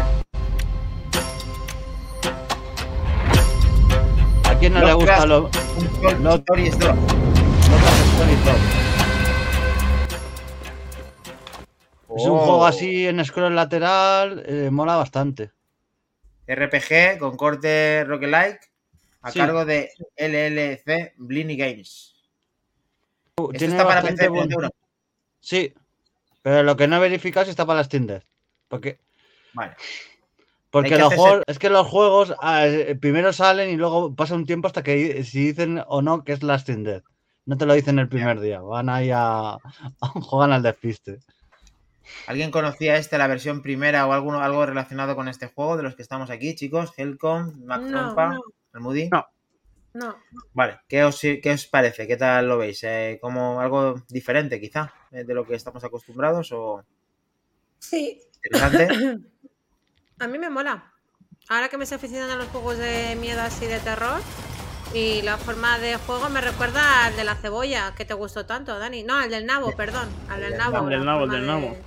¿A quién no le Los gusta lo, No. Story 2. Es un Oh. juego así en scroll lateral, eh, mola bastante. RPG con corte roguelike a Sí. cargo de LLC Blini Games. Uh, Esto está para PC, buen-. Sí, pero lo que no he verificado es si está para las Tinder. Porque, Vale. porque que los juegos, es que los juegos ah, eh, primero salen y luego pasa un tiempo hasta que si dicen o no que es las Tinder. No te lo dicen el primer día, van ahí a, juegan al despiste. ¿Alguien conocía este, la versión primera o alguno, algo relacionado con este juego de los que estamos aquí, chicos? Helcom, Mac No, Trompa, no. el Moody. No. No. Vale, ¿Qué os, ¿qué os parece? ¿Qué tal lo veis? Eh, ¿Como algo diferente quizá eh, de lo que estamos acostumbrados o Sí, interesante? a mí me mola. ahora que me estoy aficionando a los juegos de miedo así de terror, y la forma de juego me recuerda al de la cebolla, que te gustó tanto, Dani. No, al del nabo, perdón. Al del nabo. Al del nabo, al del de- nabo.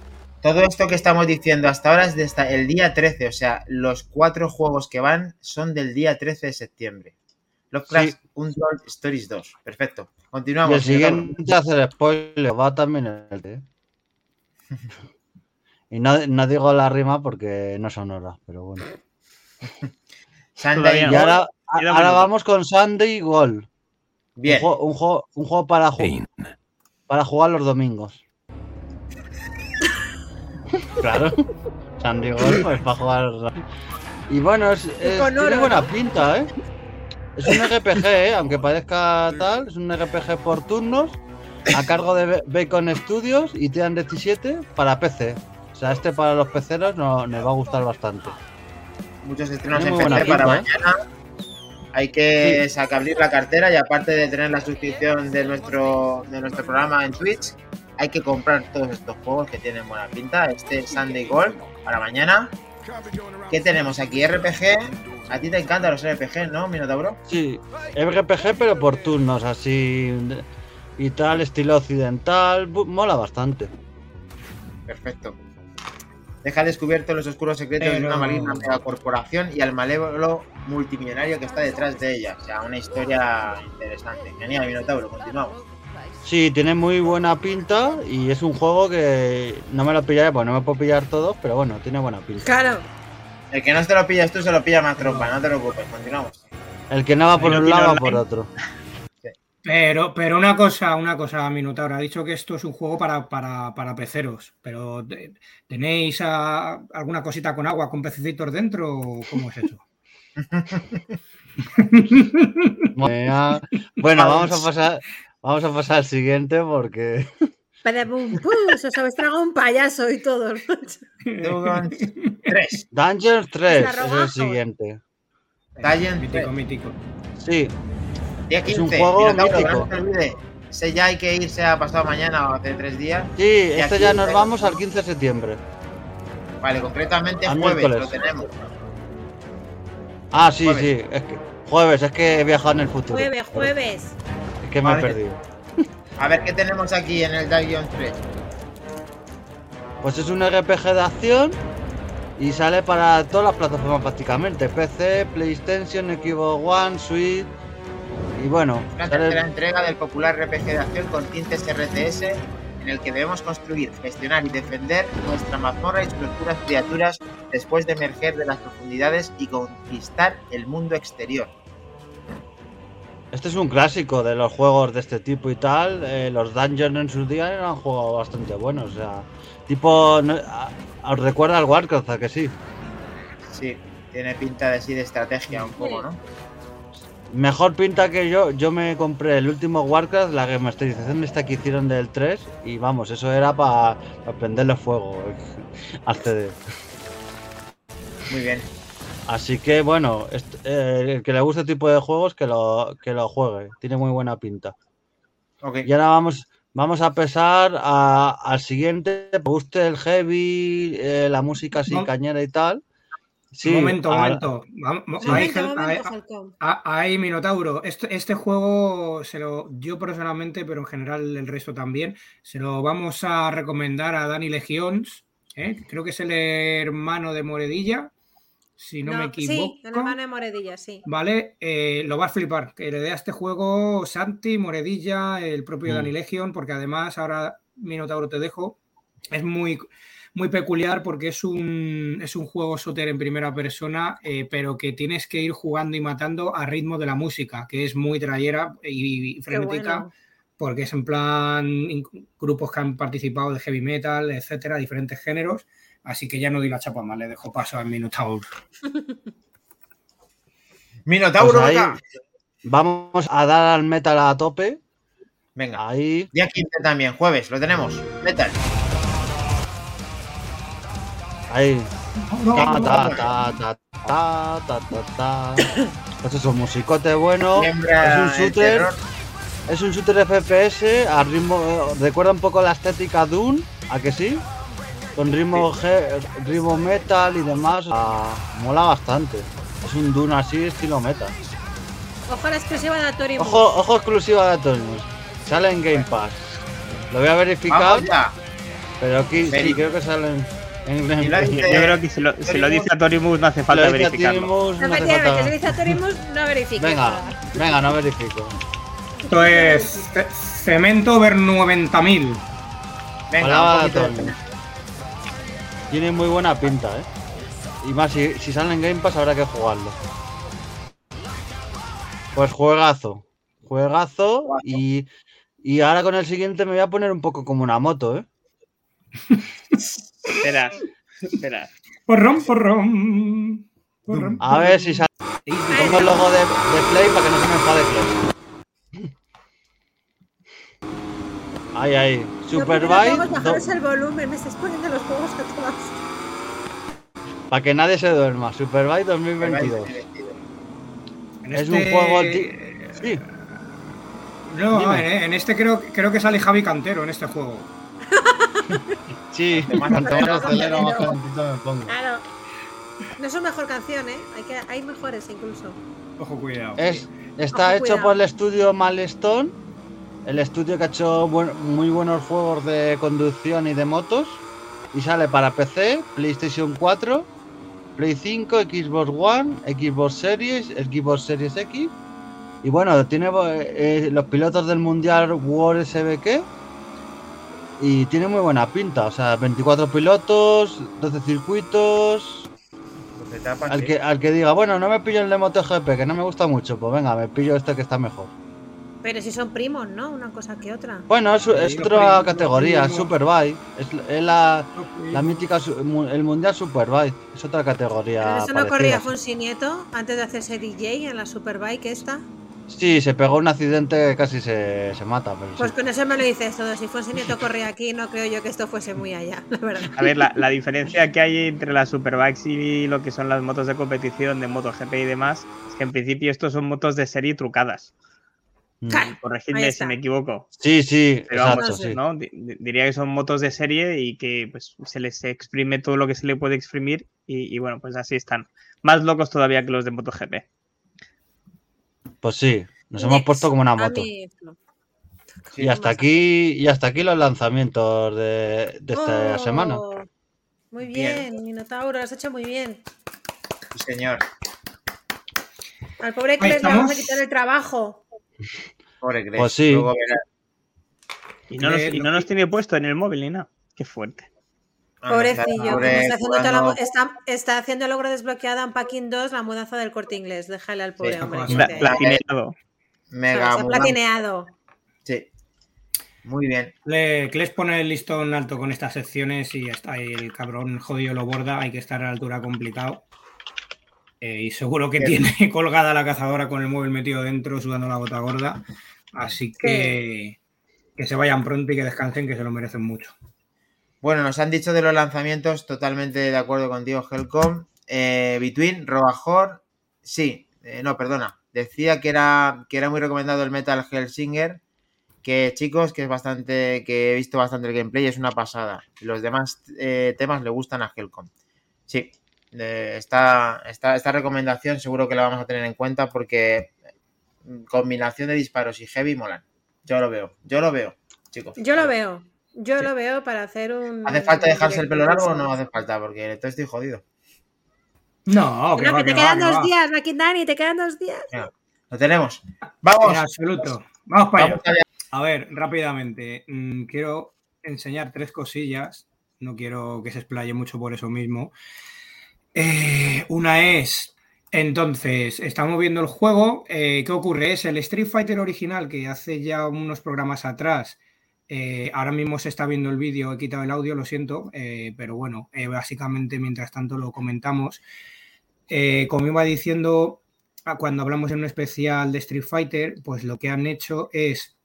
Todo esto que estamos diciendo hasta ahora es de hasta el día 13, o sea, los cuatro juegos que van son del día 13 de septiembre. Lovecraft Sí. Untold Stories 2. Perfecto. Y Continuamos. el siguiente hacer spoiler va también en el D. Y no, no digo la rima porque no sonora, pero bueno. Sunday Y ahora, vamos con Sunday Gold. Bien. Un, juego, un, juego, un juego para, ju- para jugar los domingos. Claro. Sunday Gold, pues para jugar. Y bueno, es, es- con tiene oro, buena ¿no? pinta, ¿eh? Es un RPG, ¿eh? aunque parezca tal, es un RPG por turnos, a cargo de Bacon Studios y Tian 17 para PC. O sea, este para los peceros no, nos va a gustar bastante. Muchos estrenos Tiene en PC para ¿eh? mañana. Hay que sacar abrir la cartera y aparte de tener la suscripción de nuestro, de nuestro programa en Twitch, hay que comprar todos estos juegos que tienen buena pinta. Este Sunday Gold para mañana. ¿Qué tenemos aquí? RPG. A ti te encantan los RPG, ¿no, Minotauro? Sí, RPG pero por turnos, así y tal, estilo occidental, mola bastante. Perfecto. Deja descubierto los oscuros secretos de una maligna megacorporación y al malévolo multimillonario que está detrás de ella. O sea, una historia interesante. Genial, Minotauro, continuamos. Sí, tiene muy buena pinta y es un juego que no me lo pillaré, pues no me puedo pillar todos, pero bueno, tiene buena pinta. Claro. El que no te lo pillas tú se lo pilla más tropa, no te preocupes, continuamos. El que no va por un lado va por otro. Pero, pero una cosa, una cosa, Minotauro, ha dicho que esto es un juego para, para, para peceros, pero te- ¿tenéis alguna cosita con agua, con pececitos dentro o cómo es eso? Bueno, vamos a pasar, vamos a pasar al siguiente porque pum, se os habéis tragado un payaso y todo. Dugons 3. Dungeons 3 es el siguiente. Giant mítico, 3. mítico. Sí, Día Es 15. un juego mítico. no se te olvide. Ese ya hay que irse a pasado mañana o hace tres días. sí, este ya nos vamos al 15 de septiembre. Vale, concretamente Al jueves miércoles. lo tenemos. Ah, sí, Jueves. sí, es que jueves, es que he viajado en el futuro. Jueves, jueves. Es que me he Vale. perdido. A ver qué tenemos aquí en el Dungeon 3. Pues es un RPG de acción y sale para todas las plataformas prácticamente. PC, PlayStation, Xbox One, Switch. Y bueno, La sale- tercera entrega del popular RPG de acción con tintes RTS en el que debemos construir, gestionar y defender nuestra mazmorra y sus oscuras criaturas después de emerger de las profundidades y conquistar el mundo exterior. Este es un clásico de los juegos de este tipo y tal. Eh, los Dungeons en sus días eran juegos bastante buenos. O sea, tipo, no- a- ¿os recuerda al Warcraft? ¿a que sí? Sí, tiene pinta de sí de estrategia un poco, ¿no? Mejor pinta que yo, yo me compré el último Warcraft, la remasterización esta que hicieron del 3, y vamos, eso era para prenderle fuego al CD. Muy bien. Así que bueno, eh, el que le guste este tipo de juegos que lo, que lo juegue, tiene muy buena pinta. Ok. Y ahora vamos, vamos a pasar a- al siguiente, ¿te guste el heavy, eh, la música así cañera y tal. Sí, momento, a- momento. Vam- vam- Sí. ahí, Momento, Gel- momento, ahí- Falcón. Ahí, Minotauro. Este, este juego, se lo, yo personalmente, pero en general el resto también, se lo vamos a recomendar a Dani Legions. ¿eh? Creo que es el hermano de Moredilla, si no, me equivoco. Sí, el hermano de Moredilla, sí. Vale, eh, lo vas a flipar. Que le dé a este juego Santi, Moredilla, el propio Mm. Dani Legion, porque además, ahora Minotauro te dejo, es muy, muy peculiar porque es un, es un juego shooter en primera persona, eh, pero que tienes que ir jugando y matando a ritmo de la música, que es muy trayera y, frenética, bueno. porque es en plan grupos que han participado de heavy metal, etcétera, diferentes géneros. Así que ya no doy la chapa más, le dejo paso a Minotauro. Minotauro, Pues ahí- vamos a dar al metal a tope. Venga. Ahí, Día 15 también, jueves, lo tenemos. Metal. ahí. Ta, ta, ta, ta, ta, ta, ta, ta. Pues eso, musicote bueno. Siembra Es un shooter. Es un shooter FPS a ritmo. Recuerda un poco la estética Dune, ¿a que sí? Con ritmo, ritmo metal y demás. ah, mola bastante. Es un Dune así, estilo metal. Ojo a la exclusiva de Atorium. Ojo, ojo exclusiva de Atorimus. Sale en Game Pass. Lo voy a verificar, Vamos ya. pero aquí sí, creo que sale en, en Y Game la Pass. Yo, yo creo que si lo, si lo dice Atorimus no hace falta Lo verificarlo. Atorimus, no hace Efectivamente, falta- si dice Atorimus, no verifiques. Venga, nada. venga, no verifico. Esto es ce- Cemento Ver 90.000. Venga, Hablaba un de poquito de Atorimus. Tiene muy buena pinta, ¿eh? Y más, si, si sale en Game Pass habrá que jugarlo. Pues juegazo. Juegazo y, y ahora con el siguiente me voy a poner un poco como una moto, ¿eh? Espera, espera. Porrón, porrón. porrón, A ver si sale. Pongo el logo de, de Play para que no se me enfade Play. Ahí, ahí. Superbike, que bajaros el volumen, me estáis poniendo los juegos a todas. para que nadie se duerma. Superbike 2022. en Es un este- juego. Sí, No, Dime. en, en este creo, creo que sale Javi Cantero en este juego. sí. Más Cuanto más Cantero. acelero, más calentito me pongo. Claro. No es su mejor canción, ¿eh? Hay, que, hay mejores incluso. Ojo, cuidado. Es, está Ojo, hecho cuidado. por el estudio Malestone, el estudio que ha hecho buen- muy buenos juegos de conducción y de motos. Y sale para PC, PlayStation 4, Play 5, Xbox One, Xbox Series, Xbox Series X. Y bueno, tiene eh, los pilotos del Mundial World SBK. Y tiene muy buena pinta, o sea, 24 pilotos, 12 circuitos, Pues al que, al que diga, bueno, no me pillo el de MotoGP, que no me gusta mucho, pues venga, me pillo este que está mejor. Pero si son primos, ¿no? Una cosa que otra. Bueno, es, otra primos, categoría. Superbike. Es, es la, mítica, el Mundial Superbike. Es otra categoría. Pero eso no parecida. corría Fonsi Nieto antes de hacerse DJ en la Superbike esta. Sí, se pegó un accidente que casi se, se mata, pero Pues sí. con eso me lo dices todo. Si Fonsi Nieto corría aquí, no creo yo que esto fuese muy allá, la verdad. A ver, la, la diferencia que hay entre las Superbikes y lo que son las motos de competición de MotoGP y demás es que en principio estos son motos de serie trucadas. Mm. Corregidme si me equivoco. Sí, sí, Pero exacto, vamos, sí. ¿no? Di- di- Diría que son motos de serie y que pues, se les exprime todo lo que se le puede exprimir y, y bueno, pues así están. Más locos todavía que los de MotoGP. Pues sí, nos hemos Next. puesto como una moto. Y hasta aquí, y hasta aquí los lanzamientos de, de esta Oh, semana. Muy Bien. bien, Minotauro, lo has hecho muy bien. Sí, señor. Al pobre Cles le vamos a quitar el trabajo. Pobre Cres. Pues sí. Luego. Y no, nos, y no lo- nos tiene puesto en el móvil ni nada. Qué fuerte. Pobrecillo, está, pobre, está haciendo, toda la está, está el logro desbloqueado en Packing 2, la mudanza del corte inglés. Déjale al pobre Sí, hombre. te- platineado. Mega se ha mudanza. platineado. Sí. Muy bien. Le, les pone el listón alto con estas secciones y ya está. Y el cabrón jodido lo borda. Hay que estar a la altura complicado. Eh, y seguro que tiene colgada la cazadora con el móvil metido dentro, sudando la gota gorda. Así que que se vayan pronto y que descansen, que se lo merecen mucho. Bueno, nos han dicho de los lanzamientos, totalmente de acuerdo contigo, Helcom. Eh, Between, Robajor, sí, eh, no, perdona. Decía que era, que era muy recomendado el Metal Hellsinger. Que chicos, que es bastante, que he visto bastante el gameplay, es una pasada. Los demás eh, temas le gustan a Helcom. Sí, eh, esta, esta, esta recomendación seguro que la vamos a tener en cuenta porque mm, combinación de disparos y heavy molan. Yo lo veo, yo lo veo, chicos. Yo lo veo. Yo Sí. lo veo para hacer un. ¿Hace falta dejarse el pelo largo o no hace falta? Porque entonces estoy jodido. No, que No, va, que te que quedan que dos va. días, Makindani, te quedan dos días. Lo tenemos. Vamos. En absoluto. Vamos para. Vamos allá. A ver, rápidamente. mm, quiero enseñar tres cosillas. No quiero que se explaye mucho por eso mismo. Eh, una es, entonces, estamos viendo el juego. eh, ¿Qué ocurre? Es el Street Fighter original que hace ya unos programas atrás. eh, ahora mismo se está viendo el vídeo, he quitado el audio, lo siento, pero bueno, básicamente mientras tanto lo comentamos. Como iba diciendo, ah, cuando hablamos en un especial de Street Fighter, pues lo que han hecho es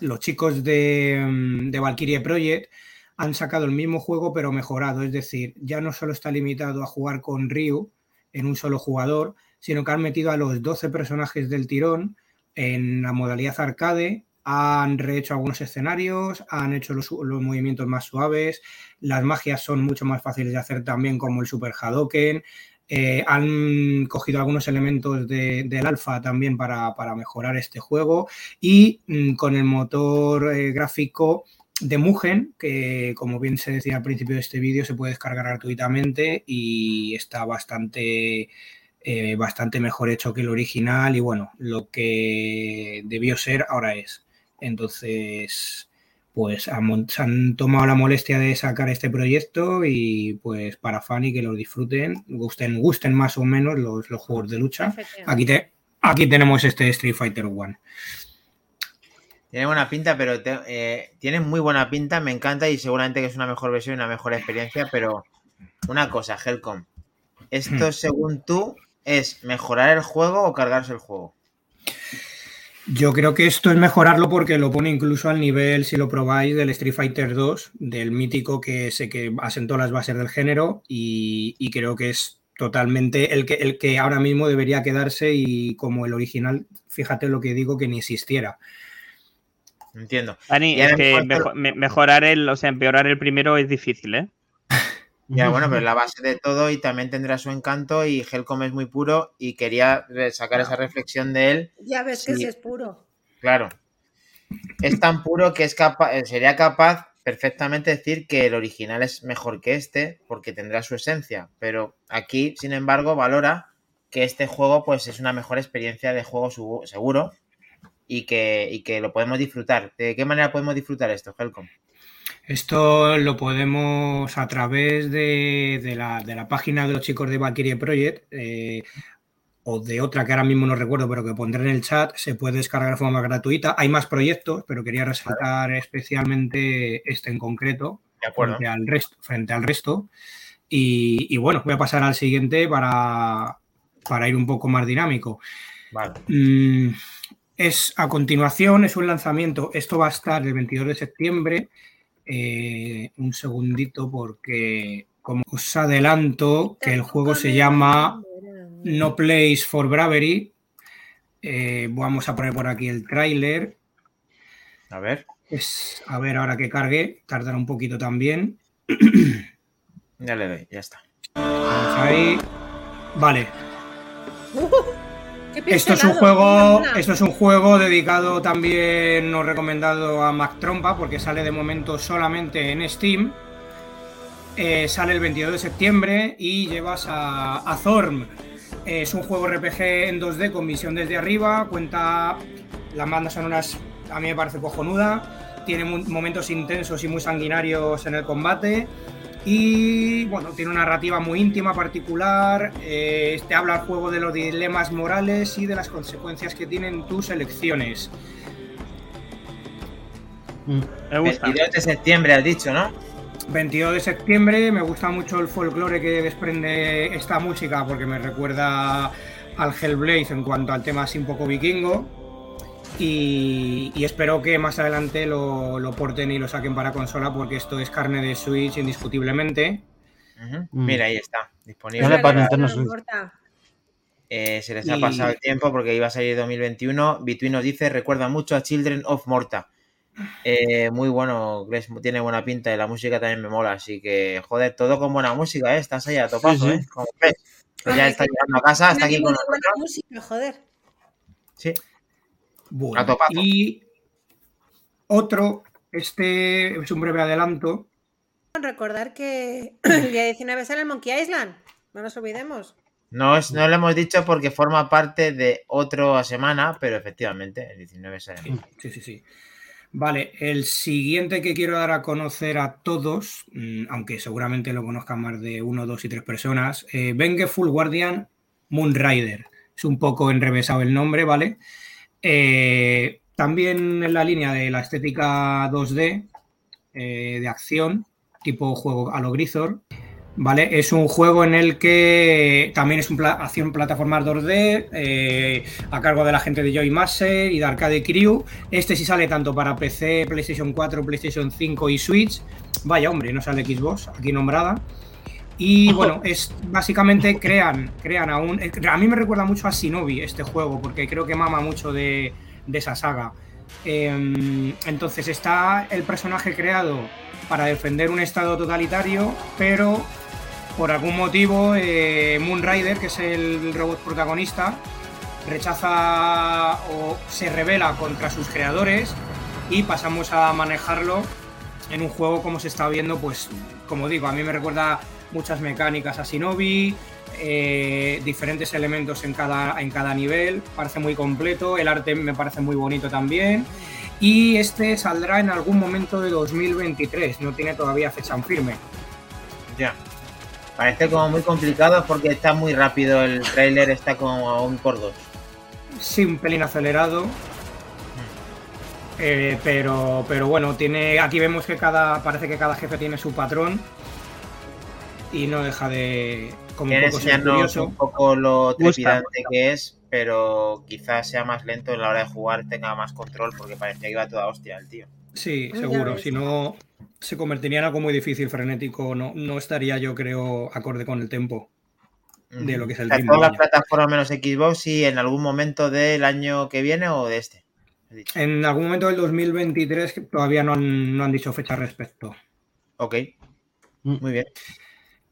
los chicos de, mm, de Valkyrie Project han sacado el mismo juego pero mejorado, es decir, ya no solo está limitado a jugar con Ryu en un solo jugador, sino que han metido a los 12 personajes del tirón en la modalidad arcade, han rehecho algunos escenarios, han hecho los, movimientos más suaves, las magias son mucho más fáciles de hacer también como el Super Hadoken, eh, han cogido algunos elementos de- del alfa también para, para mejorar este juego y mm, con el motor eh, gráfico de Mugen, que como bien se decía al principio de este vídeo, se puede descargar gratuitamente y está bastante, eh, bastante mejor hecho que el original y bueno, lo que debió ser ahora es. Entonces, pues han, se han tomado la molestia de sacar este proyecto y pues para fan y que lo disfruten, gusten, gusten más o menos los, los juegos de lucha. Aquí, te, aquí tenemos este Street Fighter One. Tiene buena pinta, pero te- eh, tiene muy buena pinta, me encanta y seguramente que es una mejor versión y una mejor experiencia, pero una cosa, Helcom. ¿Esto, Hmm. según tú, es mejorar el juego o cargarse el juego? Yo creo que esto es mejorarlo porque lo pone incluso al nivel, si lo probáis, del Street Fighter 2, del mítico que sé que asentó las bases del género y, y creo que es totalmente el que, el que ahora mismo debería quedarse y como el original, fíjate lo que digo, que ni existiera. Entiendo. Dani, es que me- mejorar el, o sea, empeorar el primero es difícil, ¿eh? Ya, bueno, pero es la base de todo y también tendrá su encanto y Helcom es muy puro y quería sacar esa reflexión de él. Ya ves que Sí. ese es puro. Claro. Es tan puro que es capa- eh, sería capaz perfectamente decir que el original es mejor que este porque tendrá su esencia, pero aquí, sin embargo, valora que este juego pues es una mejor experiencia de juego seguro y que, y que lo podemos disfrutar. ¿De qué manera podemos disfrutar esto, Helcom? Esto lo podemos a través de, de la, de la página de los chicos de Valkyrie Project eh, o de otra que ahora mismo no recuerdo, pero que pondré en el chat, se puede descargar de forma gratuita. Hay más proyectos, pero quería resaltar especialmente este en concreto De acuerdo. frente al resto. Frente al resto. Y, y bueno, voy a pasar al siguiente para, para ir un poco más dinámico. Vale. Mm, es a continuación, es un lanzamiento. Esto va a estar el 22 de septiembre. Eh, un segundito, porque como os adelanto, que el juego se llama No Place for Bravery. Eh, vamos a poner por aquí el tráiler. A ver. Es, a ver, ahora que cargue, tardará un poquito también. Ya le doy, ya está. Vamos ahí. Vale, Qué Esto es un juego, esto es un juego dedicado también, no recomendado a Mac Trompa, porque sale de momento solamente en Steam. Eh, sale el 22 de septiembre y llevas a, a Thorm. Eh, es un juego RPG en 2D con visión desde arriba. Cuenta las bandas sonoras, a mí me parece cojonuda. Tiene momentos intensos y muy sanguinarios en el combate. Y bueno, tiene una narrativa muy íntima, particular. eh, te habla el juego de los dilemas morales y de las consecuencias que tienen tus elecciones. Mm. Me gusta. 22 de septiembre has dicho, ¿no? 22 de septiembre, me gusta mucho el folclore que desprende esta música porque me recuerda al Hellblade en cuanto al tema así un poco vikingo. Y, y espero que más adelante lo, lo porten y lo saquen para consola porque esto es carne de Switch indiscutiblemente. Mm. Mira, ahí está. Disponible. Para Nintendo no Switch. importa. Eh, se les ha Y- pasado el tiempo porque iba a salir 2021. Between nos dice, recuerda mucho a Children of Morta. Eh, muy bueno, tiene buena pinta y la música también me mola. Así que, joder, todo con buena música, ¿eh? Estás ahí a topazo, Sí, sí. ¿eh? Como ves. Pues ya está llegando a casa, está aquí con nosotros. música, joder. Sí. Bueno, y otro, este es un breve adelanto. Recordar que el día 19 sale el Monkey Island. No nos olvidemos. No, es- no lo hemos dicho porque forma parte de otra semana, pero efectivamente, el 19 sale. Sí, sí, sí. Vale, el siguiente que quiero dar a conocer a todos, mm, aunque seguramente lo conozcan más de uno, dos y tres personas, eh, Vengeful Guardian Moonrider. Es un poco enrevesado el nombre, ¿vale? Eh, también en la línea de la estética 2D, eh, de acción, tipo juego a lo Grisor. ¿Vale? Es un juego en el que también es una acción plataforma 2D eh, a cargo de la gente de Joy Master y de Arcade Crew. Este sí sale tanto para PC, PlayStation 4, PlayStation 5 y Switch. Vaya hombre, no sale Xbox aquí nombrada. Y bueno, es básicamente crean, crean a un. A mí me recuerda mucho a Shinobi este juego, porque creo que mama mucho de, de esa saga. Em, entonces está el personaje creado para defender un estado totalitario, pero por algún motivo eh, Moonrider, que es el robot protagonista, rechaza o se revela contra sus creadores y pasamos a manejarlo en un juego como se está viendo, pues como digo, a mí me recuerda muchas mecánicas a Shinobi, eh, diferentes elementos en cada, en cada nivel, parece muy completo, el arte me parece muy bonito también. Y este saldrá en algún momento de 2023, no tiene todavía fecha en firme. Ya. Parece como muy complicado porque está muy rápido el trailer, está como a un por dos. Sí, un pelín acelerado. Eh, pero, pero bueno, tiene. Aquí vemos que cada. Parece que cada jefe tiene su patrón. Y no deja de. Como un poco ser enseñarnos curioso. un poco lo Gusta, trepidante que es, pero quizás sea más lento a la hora de jugar, tenga más control, porque parecía que iba toda hostia el tío. Sí, Ya seguro. Si no, se convertiría en algo muy difícil, frenético. No, no estaría, yo creo, acorde con el tempo de lo que es el en ritmo. todas las plataformas menos Xbox y en algún momento del año que viene o de este. En algún momento del 2023 que todavía no han, no han dicho fecha al respecto. Ok, muy bien.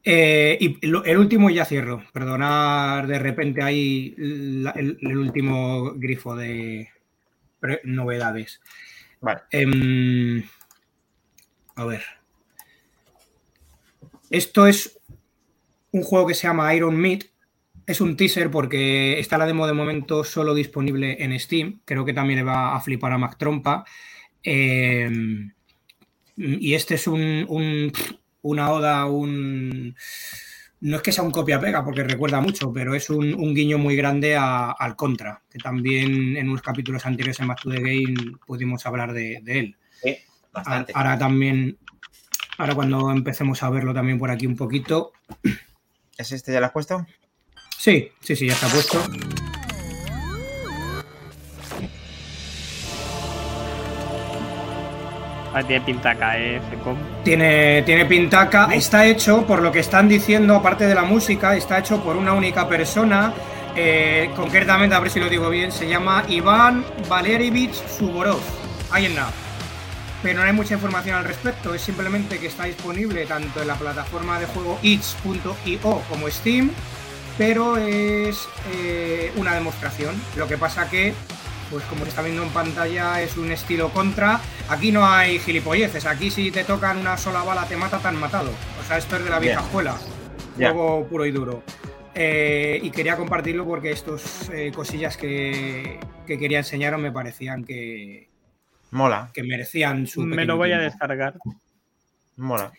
Eh, y lo- el último y ya cierro. Perdonar de repente ahí la- el, el último grifo de novedades. Vale. Em, a ver. Esto es un juego que se llama Iron Meat. Es un teaser porque está la demo de momento solo disponible en Steam. Creo que también le va a flipar a Mac Trompa. Em, y este es un, un- una oda, un... No es que sea un copia-pega, porque recuerda mucho, pero es un, un guiño muy grande a- al Contra, que también en unos capítulos anteriores en Back to the Game pudimos hablar de, de él. Sí, bastante. Ahora también, ahora cuando empecemos a verlo también por aquí un poquito. ¿Es este ya lo has puesto? Sí, sí, sí, ya está puesto. Tiene pintaca, eh, Fecom. Tiene, tiene pintaca. Está hecho, por lo que están diciendo, aparte de la música, está hecho por una única persona. eh, concretamente, a ver si lo digo bien, se llama Iván Valerievich Suborov. Ahí en nada. Pero no hay mucha información al respecto. Es simplemente que está disponible tanto en la plataforma de juego itch.io como Steam. Pero es eh, una demostración. Lo que pasa que pues como se está viendo en pantalla, es un estilo contra. Aquí no hay gilipolleces, aquí si te tocan una sola bala te mata, te han matado. O sea, esto es de la vieja escuela. Juego puro y duro. Eh, y quería compartirlo porque estos eh, cosillas que, que quería enseñaros me parecían que, Mola, que merecían su Me lo voy a tiempo. descargar. mola.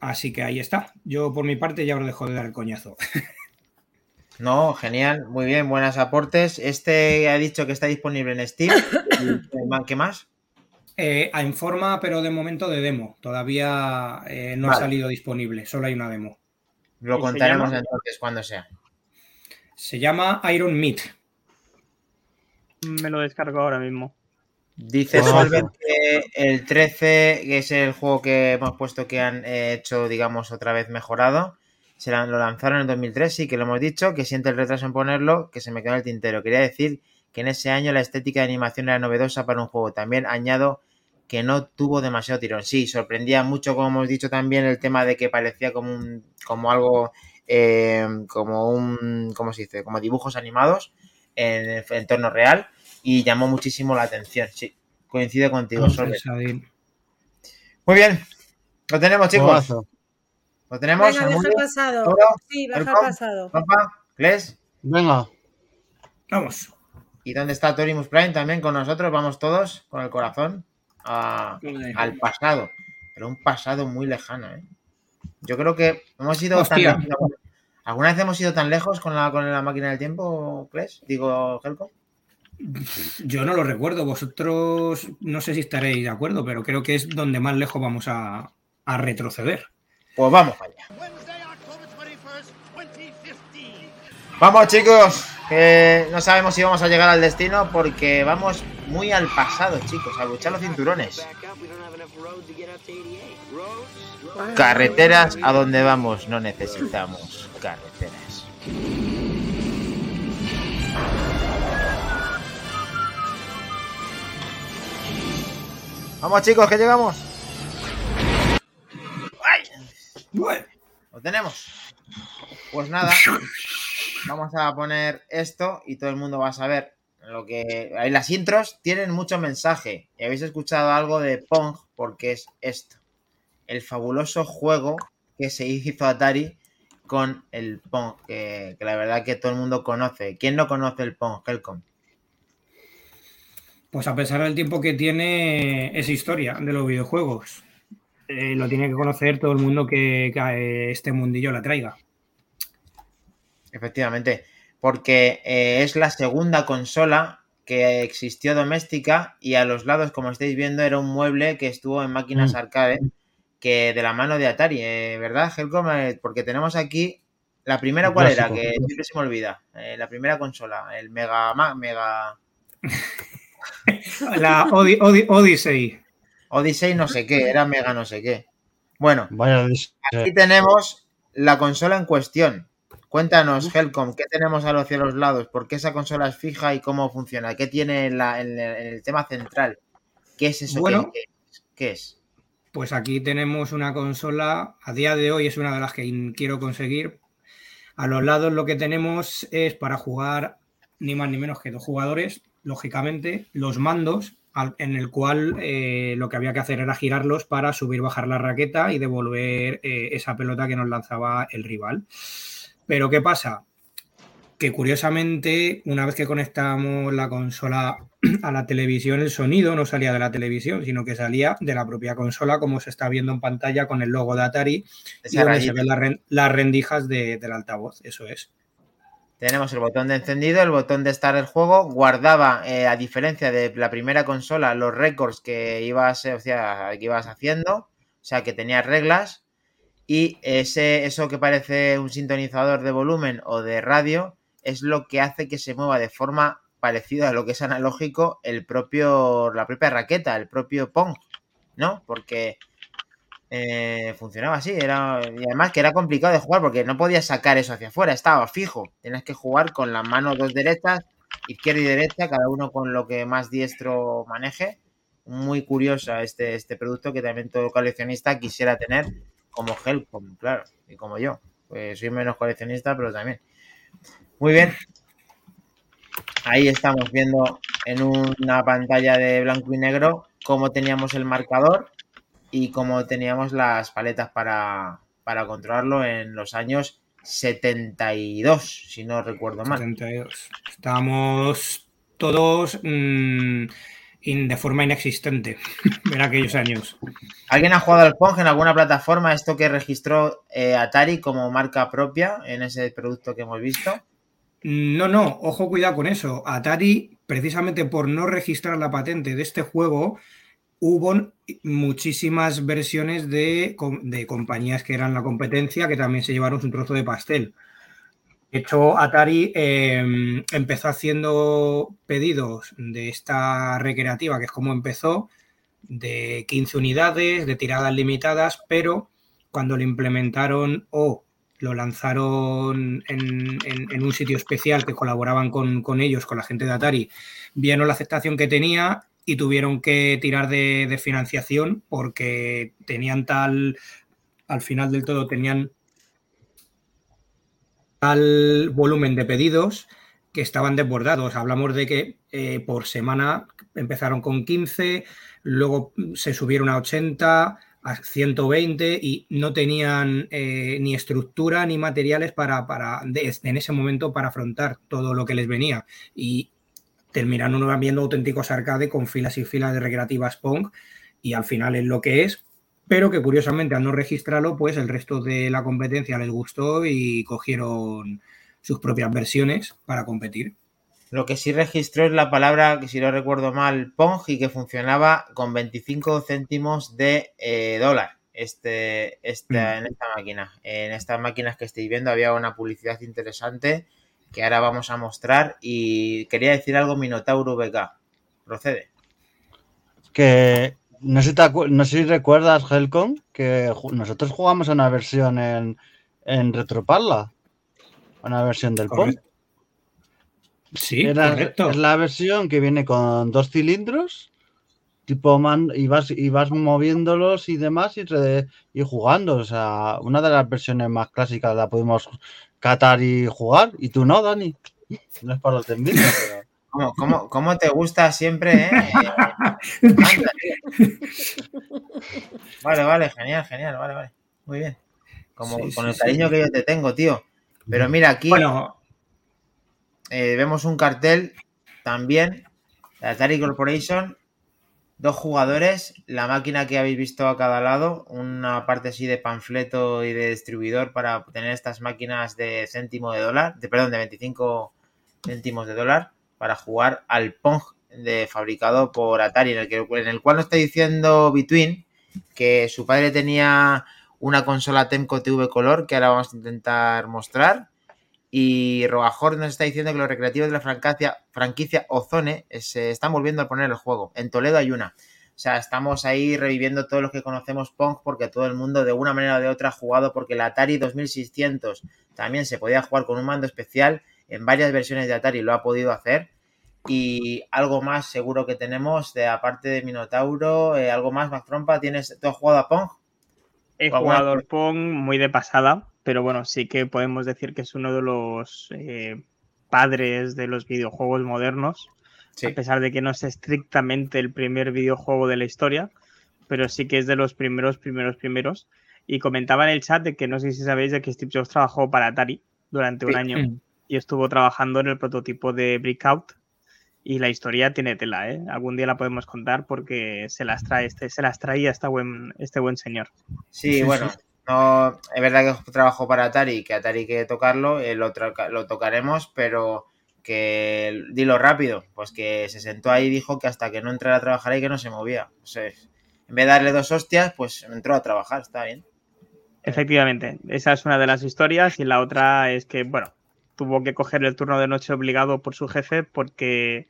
Así que ahí está. Yo por mi parte ya os dejo de dar el coñazo. No, genial, muy bien, buenos aportes. Este ha dicho que está disponible en Steam. ¿Y ¿Qué más? Eh, en forma, pero de momento de demo. Todavía eh, no ha salido disponible, solo hay una demo. Lo ¿Y se contaremos llama? entonces cuando sea. Se llama Iron Meat. Me lo descargo ahora mismo. Dice Solvent ojo. que el 13, que es el juego que hemos puesto que han eh, hecho, digamos, otra vez mejorado, se la- lo lanzaron en 2003, sí que lo hemos dicho, que siente el retraso en ponerlo, que se me quedó en el tintero. Quería decir que en ese año la estética de animación era novedosa para un juego. También añado que no tuvo demasiado tirón. Sí, sorprendía mucho, como hemos dicho también, el tema de que parecía como un, como algo, eh, como un, ¿cómo se dice? Como dibujos animados en el entorno real y llamó muchísimo la atención. Sí, coincido contigo. Sadin. Muy bien, lo tenemos, chicos. Lo tenemos. Venga, deja Amudio, el pasado. Toro, Sí, baja pasado. Rafa, Gles. Venga. Vamos. ¿Y dónde está Torimus Prime también con nosotros? Vamos todos con el corazón a- al pasado. Pero un pasado muy lejano, ¿eh? Yo creo que hemos ido Hostia. tan lejos. ¿Alguna vez hemos ido tan lejos con la, con la máquina del tiempo, Gles? Digo, Helco. Yo no lo recuerdo. Vosotros no sé si estaréis de acuerdo, pero creo que es donde más lejos vamos a, a retroceder. Pues vamos allá. Wednesday, October 21st, 2015. Vamos chicos, que no sabemos si vamos a llegar al destino porque vamos muy al pasado, chicos, a luchar los cinturones. Carreteras a donde vamos, no necesitamos carreteras. Vamos chicos, que llegamos. Bueno, Lo tenemos. Pues nada, vamos a poner esto y todo el mundo va a saber lo que. Ahí las intros tienen mucho mensaje. Y habéis escuchado algo de Pong porque es esto. El fabuloso juego que se hizo Atari con el Pong, que, que la verdad que todo el mundo conoce. ¿Quién no conoce el Pong, Helcom? pues a pesar del tiempo que tiene, es historia de los videojuegos. Eh, lo tiene que conocer todo el mundo que, que, eh, este mundillo la traiga. Efectivamente, porque eh, es la segunda consola que existió doméstica y a los lados, como estáis viendo, era un mueble que estuvo en máquinas Mm. arcade, que de la mano de Atari, eh, ¿verdad, Helcom? Eh, porque tenemos aquí la primera, ¿cuál era? Que siempre se me olvida. La primera consola, el Mega Mega La Odyssey. Odyssey, no sé qué, era Mega no sé qué. Bueno, Vaya aquí tenemos la consola en cuestión. Cuéntanos, Helcom, ¿qué tenemos a los cielos lados? ¿Por qué esa consola es fija y cómo funciona? ¿Qué tiene en, la- en el, en el tema central? ¿Qué es eso? Bueno. ¿Qué, es? Pues aquí tenemos una consola, a día de hoy es una de las que quiero conseguir. A los lados lo que tenemos es para jugar ni más ni menos que dos jugadores, lógicamente, los mandos, al- en el cual eh, lo que había que hacer era girarlos para subir, bajar la raqueta y devolver eh, esa pelota que nos lanzaba el rival. Pero ¿qué pasa? Que curiosamente, una vez que conectamos la consola a la televisión, el sonido no salía de la televisión, sino que salía de la propia consola, como se está viendo en pantalla con el logo de Atari y donde se ven las rendijas de- del altavoz. Eso es. Tenemos el botón de encendido, el botón de estar el juego. Guardaba, eh, a diferencia de la primera consola, los récords que ibas, eh, o sea, que ibas haciendo. O sea, que tenía reglas. Y ese, eso que parece un sintonizador de volumen o de radio es lo que hace que se mueva de forma parecida a lo que es analógico el propio, la propia raqueta, el propio Pong, ¿no? Porque eh, funcionaba así, era, y además que era complicado de jugar porque no podías sacar eso hacia afuera, estaba fijo, tenías que jugar con las manos dos derechas, izquierda y derecha, cada uno con lo que más diestro maneje. Muy curiosa este, este producto que también todo coleccionista quisiera tener como Helcom, claro, y como yo. Pues soy menos coleccionista, pero también. Muy bien. Ahí estamos viendo en una pantalla de blanco y negro cómo teníamos el marcador y cómo teníamos las paletas para, para controlarlo en los años 72, si no recuerdo mal. 72. Estábamos todos mm, in- de forma inexistente en aquellos años. ¿Alguien ha jugado al Pong en alguna plataforma? Esto que registró eh, Atari como marca propia en ese producto que hemos visto. No, no, ojo, cuidado con eso. Atari, precisamente por no registrar la patente de este juego, hubo muchísimas versiones de, de compañías que eran la competencia que también se llevaron su trozo de pastel. De hecho, Atari eh, empezó haciendo pedidos de esta recreativa, que es como empezó, de 15 unidades, de tiradas limitadas, pero cuando lo implementaron o lo lanzaron en un sitio especial que colaboraban con, con ellos, con la gente de Atari, vieron la aceptación que tenía y tuvieron que tirar de, financiación porque tenían tal, al final del todo tenían tal volumen de pedidos que estaban desbordados. Hablamos de que eh, por semana empezaron con 15, luego se subieron a 80, a 120 y no tenían eh, ni estructura ni materiales para, para de- en ese momento para afrontar todo lo que les venía. Y terminaron viendo auténticos arcade con filas y filas de recreativas Pong y al final es lo que es, pero que curiosamente al no registrarlo, pues el resto de la competencia les gustó y cogieron sus propias versiones para competir. Lo que sí registró es la palabra, que si no recuerdo mal, Pong y que funcionaba con 25 céntimos de eh, dólar. Este, esta, en esta máquina. En estas máquinas que estáis viendo había una publicidad interesante que ahora vamos a mostrar. Y quería decir algo Minotauro VK. Procede. Que no sé, si te no sé si recuerdas, Helcom, que ju- nosotros jugamos a una versión en, en Retropalla. Una versión del Pong. Correcto. Sí, Era- correcto. Es la versión que viene con dos cilindros tipo man, y vas, y vas moviéndolos y demás y, re- y jugando. O sea, una de las versiones más clásicas la podemos catar y jugar. Y tú no, Dani. No es para los de envidia, pero. ¿Cómo, cómo, cómo te gusta siempre, eh? Vale, vale, genial, genial, vale, vale. Muy bien. Como Sí, con sí, el sí. cariño que yo te tengo, tío. Pero mira, aquí Bueno, eh, vemos un cartel también de Atari Corporation. Dos jugadores, la máquina que habéis visto a cada lado, una parte así de panfleto y de distribuidor para tener estas máquinas de céntimo de dólar, de perdón, de 25 céntimos de dólar para jugar al Pong de fabricado por Atari, en el, que, en el cual nos está diciendo Between que su padre tenía una consola Temco TV Color que ahora vamos a intentar mostrar. Y Rogajor nos está diciendo que los recreativos de la franquicia, franquicia Ozone eh, se están volviendo a poner el juego. En Toledo hay una. O sea, estamos ahí reviviendo todos los que conocemos Pong porque todo el mundo de una manera o de otra ha jugado porque el Atari 2600 también se podía jugar con un mando especial. En varias versiones de Atari lo ha podido hacer. Y algo más seguro que tenemos, de aparte de Minotauro, eh, algo más, Mac Trompa, ¿tienes, ¿tú has jugado a Pong? He jugado al Pong muy de pasada, pero bueno, sí que podemos decir que es uno de los eh, padres de los videojuegos modernos, Sí. a pesar de que no es estrictamente el primer videojuego de la historia, pero sí que es de los primeros, primeros, primeros. Y comentaba en el chat de que no sé si sabéis de que Steve Jobs trabajó para Atari durante un Sí. año y estuvo trabajando en el prototipo de Breakout. Y la historia tiene tela, ¿eh? Algún día la podemos contar porque se las trae este, se las traía este buen, este buen señor. Sí, Sí, bueno, no, es verdad que trabajo para Atari, que Atari hay que tocarlo, lo, lo tocaremos, pero que dilo rápido, pues que se sentó ahí y dijo que hasta que no entrara a trabajar ahí que no se movía. O sea, en vez de darle dos hostias, pues entró a trabajar, está bien. Efectivamente, esa es una de las historias y la otra es que, bueno, tuvo que coger el turno de noche obligado por su jefe porque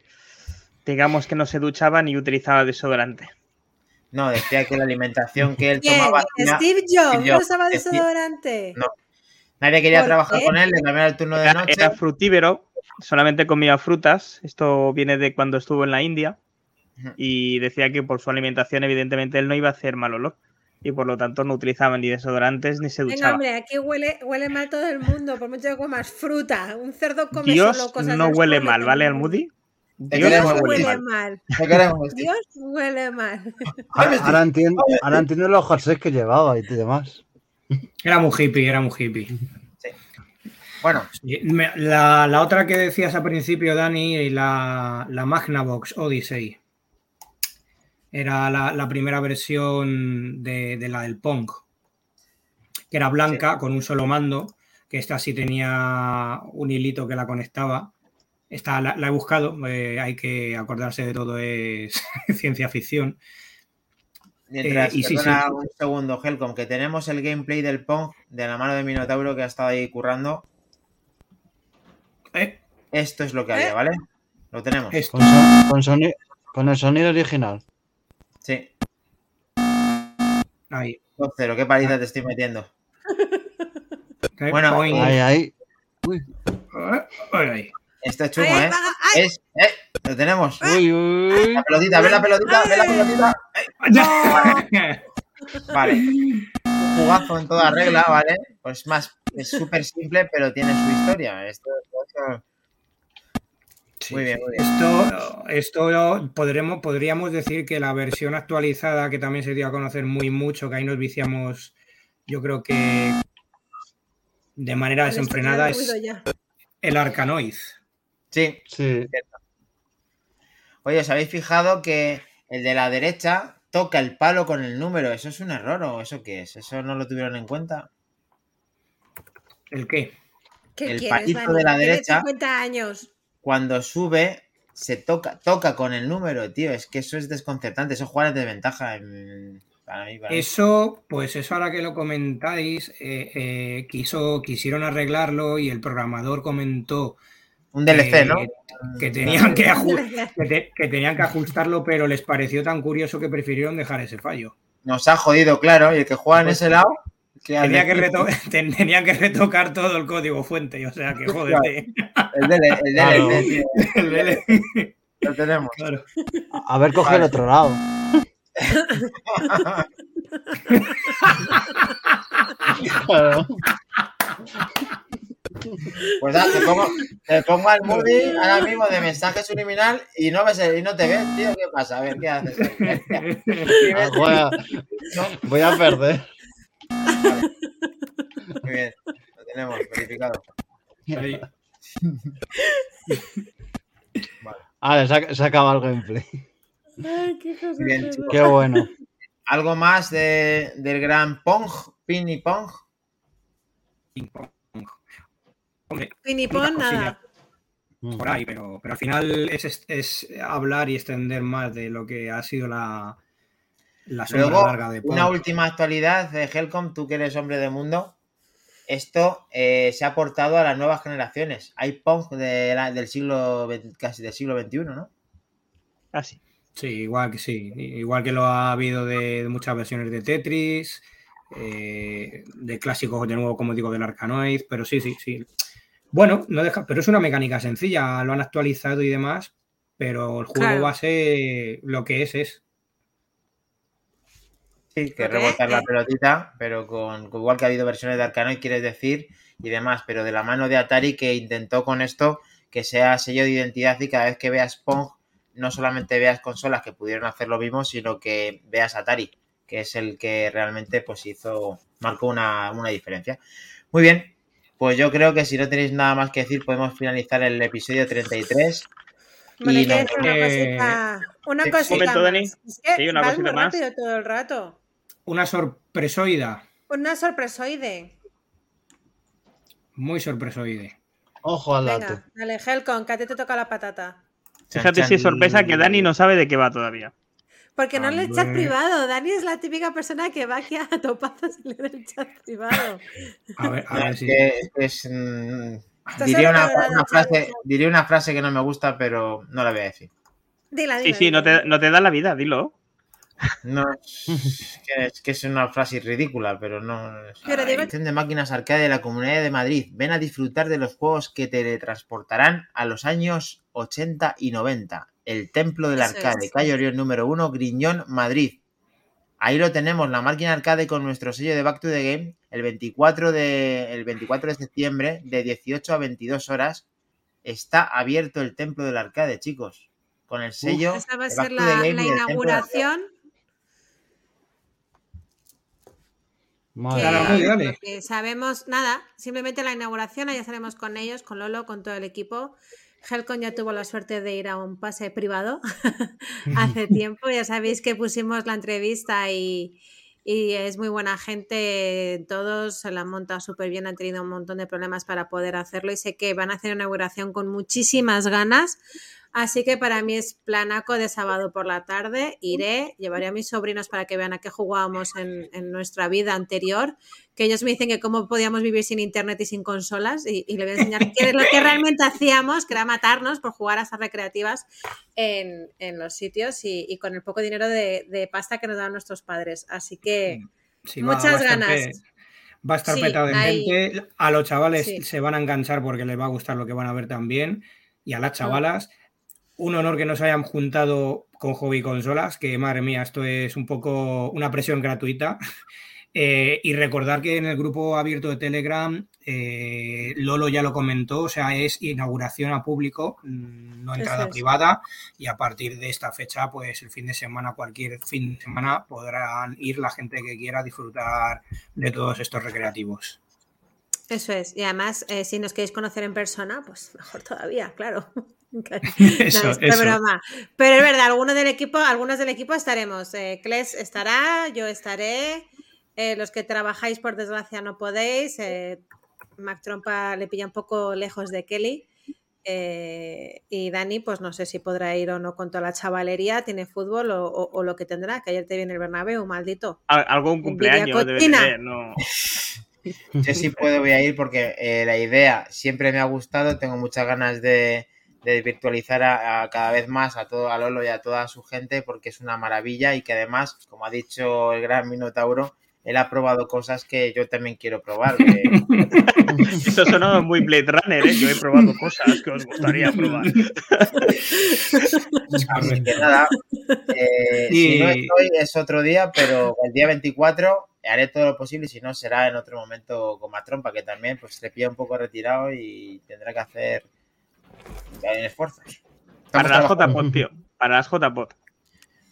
digamos que no se duchaba ni utilizaba desodorante. No, decía que la alimentación que él ¿Quién? tomaba... Steve Jobs, no usaba desodorante. No. Nadie quería ¿Por trabajar qué? con él, le cambiaron el turno de Era, noche. era frutífero, solamente comía frutas. Esto viene de cuando estuvo en la India y decía que por su alimentación, evidentemente, él no iba a hacer mal olor y por lo tanto no utilizaba ni desodorantes ni se Venga, hombre, aquí huele, huele mal todo el mundo, por mucho que comas fruta. Un cerdo come Dios solo cosas no huele mal, ¿vale. Almudi? Te Dios queremos, huele mal. mal. Te queremos, Steve. Dios huele mal. Ahora, ahora entiendo, ahora entiendo los jerseys que llevaba y demás. era muy hippie, era muy hippie. Bueno, Sí, me- La, la otra que decías al principio, Dani, la, la Magnavox Odyssey. Era la, la primera versión de, de la del Pong. Que era blanca, con un solo mando. Que esta sí tenía un hilito que la conectaba. Esta la, la he buscado, eh, hay que acordarse de todo, es ciencia ficción. Mientras, Eh, y sí, perdona sí. un segundo, Helcom, que tenemos el gameplay del Pong de la mano de Minotauro que ha estado ahí currando. Eh, Esto es lo que había, ¿vale? Lo tenemos. Con, son- con soni- con el sonido original. Sí. Ahí. 2-0, qué paliza te estoy metiendo. Bueno. Ahí, ahí. Uy, Ahí, ahí. Esto es chungo, ¿eh? Es, eh, lo tenemos. uy, uy. La pelotita, ve la pelotita, ve la pelotita. Vale. Un jugazo en toda regla, ¿vale? Pues más, es súper simple, pero tiene su historia. Esto, esto- Sí, Muy bien, muy bien. Esto, esto podremos, podríamos decir que la versión actualizada, que también se dio a conocer muy mucho, que ahí nos viciamos, yo creo que de manera desenfrenada, es el Arcanoid. Sí. Sí. Oye, ¿os habéis fijado que el de la derecha toca el palo con el número? ¿Eso es un error o eso qué es? ¿Eso no lo tuvieron en cuenta? ¿El qué? ¿Qué el quieres, palito Dani? de la derecha. 50 años. Cuando sube, se toca, toca con el número, tío. Es que eso es desconcertante. Eso juega en desventaja en- para mí. Para mí. Eso, pues eso ahora que lo comentáis, eh, eh, quiso, quisieron arreglarlo y el programador comentó Un DLC, que- ¿no? que tenían que, que te- que tenían que ajustarlo, pero les pareció tan curioso que prefirieron dejar ese fallo. Nos ha jodido, claro. Y el que juega en ese lado. Tenía que, reto- que retocar todo el código fuente, o sea que jódete. El, DL, el Claro. DLC. El DL. Lo tenemos. Claro. A ver, coge el otro lado. Claro. Pues nada, te pongo, te pongo al movie ahora mismo de mensaje subliminal y no, ves el- y no te ves, tío. ¿Qué pasa? A ver, ¿qué haces? Ah, Voy a, voy a perder. Muy bien, lo tenemos verificado. Ahí. Ah, se ha, se ha acabado el gameplay. Ay, cosa bien. Qué bueno. ¿Algo más de, del gran Pong, Pin y Pong? Ping pong. Hombre, Pinipón, nada. Mm. por ahí, pero, pero al final es, es- es hablar y extender más de lo que ha sido la, la sombra Luego, larga de Pong. una última actualidad de Helcom, tú que eres hombre de mundo. Esto eh, se ha aportado a las nuevas generaciones. Hay Pong de la- del siglo ve- casi del siglo XXI, ¿no? Así. Sí, igual que sí. Igual que lo ha habido de, de muchas versiones de Tetris, eh, de clásicos de nuevo, como digo, del Arkanoid, pero sí, sí, sí. Bueno, no deja, pero es una mecánica sencilla, lo han actualizado y demás, pero el juego Claro. base lo que es es. Sí, que rebotar la eh. pelotita, pero con, con- igual que ha habido versiones de Arkanoid, quieres decir, y demás, pero de la mano de Atari que intentó con esto que sea sello de identidad y cada vez que veas Pong, no solamente veas consolas que pudieron hacer lo mismo, sino que veas Atari, que es el que realmente pues hizo, marcó una, una diferencia. Muy bien, pues yo creo que si no tenéis nada más que decir, podemos finalizar el episodio 33. Bueno, Y una cosita. Una Sí, cosita. un momento, más. Dani. Es que Sí, una vas cosita muy más. rápido todo el rato. Una sorpresoida, Una sorpresoide. muy sorpresoide. Ojo al dato. Venga, dale, Helcon, que a ti te toca la patata. Fíjate si es sorpresa que Dani no sabe de qué va todavía. Porque no en el chat Hombre. privado. Dani es la típica persona que va aquí a topazos y lee el chat privado. A ver, a ver es si. que- es que es, mm, Estás diría, una, frase, diría una frase que no me gusta, pero no la voy a decir. Dila, Sí, sí, dila. no te, no te da la vida, dilo. No, es que, es una frase ridícula, pero no. Edición de máquinas arcade de la Comunidad de Madrid. Ven a disfrutar de los juegos que te teletransportarán a los años 80 y 90. El Templo del Eso Arcade, es. calle Orión número 1, Griñón, Madrid. Ahí lo tenemos, la máquina arcade con nuestro sello de Back to the Game, el 24 de, el 24 de septiembre, de 18 a 22 horas. Está abierto el Templo del Arcade, chicos. Con el sello. Esa va a ser la, inauguración. Madre que, Dale, dale. sabemos nada, simplemente la inauguración, allá estaremos con ellos, con Lolo, con todo el equipo. Helcon ya tuvo la suerte de ir a un pase privado hace tiempo, ya sabéis que pusimos la entrevista y, y es muy buena gente, todos se la han montado súper bien, han tenido un montón de problemas para poder hacerlo y sé que van a hacer una inauguración con muchísimas ganas, así que para mí es planaco de sábado por la tarde, iré, llevaré a mis sobrinos para que vean a qué jugábamos en, en nuestra vida anterior, que ellos me dicen que cómo podíamos vivir sin internet y sin consolas y, y le voy a enseñar qué es lo que realmente hacíamos, que era matarnos por jugar a esas recreativas en, en los sitios y, y con el poco dinero de, de pasta que nos daban nuestros padres. Así que Sí, va- muchas ganas. Va a estar Sí, petado de ahí. gente. A los chavales Sí. se van a enganchar porque les va a gustar lo que van a ver también. Y a las chavalas, un honor que nos hayan juntado con hobby consolas, que madre mía, esto es un poco una presión gratuita. Eh, y recordar que en el grupo abierto de Telegram, eh, Lolo ya lo comentó, o sea, es inauguración a público, mm, no entrada es. privada, y a partir de esta fecha, pues el fin de semana, cualquier fin de semana, podrán ir la gente que quiera disfrutar de todos estos recreativos. Eso es. Y además, eh, si nos queréis conocer en persona, pues mejor todavía, claro. Eso, no, es eso. broma. Pero es verdad, algunos del equipo, algunos del equipo estaremos. Eh, Kles estará, yo estaré. eh, los que trabajáis, por desgracia, no podéis. Eh, Mac Trompa le pilla un poco lejos de Kelly. eh, y Dani, pues no sé si podrá ir o no con toda la chavalería, tiene fútbol o, o- o lo que tendrá, que ayer te viene el Bernabéu, maldito. Al- Algún cumpleaños debe tener, no. Yo sí puedo, voy a ir porque eh, la idea siempre me ha gustado. Tengo muchas ganas de, de virtualizar a, a cada vez más a todo a Lolo y a toda su gente porque es una maravilla y que además, como ha dicho el gran Minotauro, él ha probado cosas que yo también quiero probar. que- Eso sonó muy Blade Runner, ¿eh? Yo he probado cosas que os gustaría probar. Así que nada, eh, Y- si no estoy es otro día, pero el día 24 haré todo lo posible y si no será en otro momento con más trompa, que también pues se pilla un poco retirado y tendrá que hacer esfuerzos. Para las. JPOT, tío. Para las JPOT.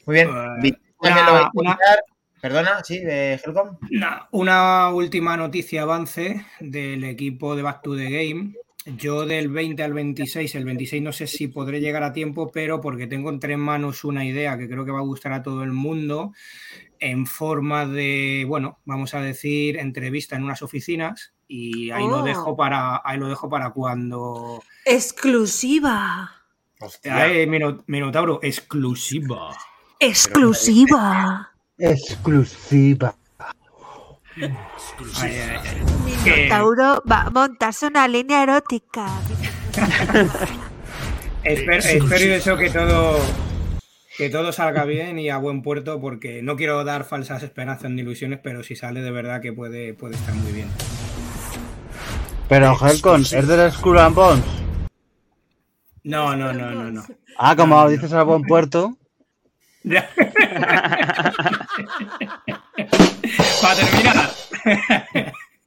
Muy bien. Vi- una- también lo voy a una- intentar. Perdona, sí, de Helcom. Una, una última noticia avance del equipo de Back to the Game. Yo del 20 al 26, el 26 no sé si podré llegar a tiempo, pero porque tengo entre manos una idea que creo que va a gustar a todo el mundo en forma de, bueno, vamos a decir, entrevista en unas oficinas y ahí lo Oh. dejo para ahí lo dejo para cuando Exclusiva. Hostia. Eh, Mino- Minotauro exclusiva. Exclusiva. Exclusiva. Ay, ay, ay. Que- Tauro va a montarse una línea erótica. Espero, espero y deseo que todo, que todo salga bien y a buen puerto, porque no quiero dar falsas esperanzas ni ilusiones, pero si sale de verdad que puede, puede estar muy bien. Pero Helcon, ¿es del Skull and Bones? No, no, no, no, no. Ah, como dices a buen puerto. Ya. Para terminar.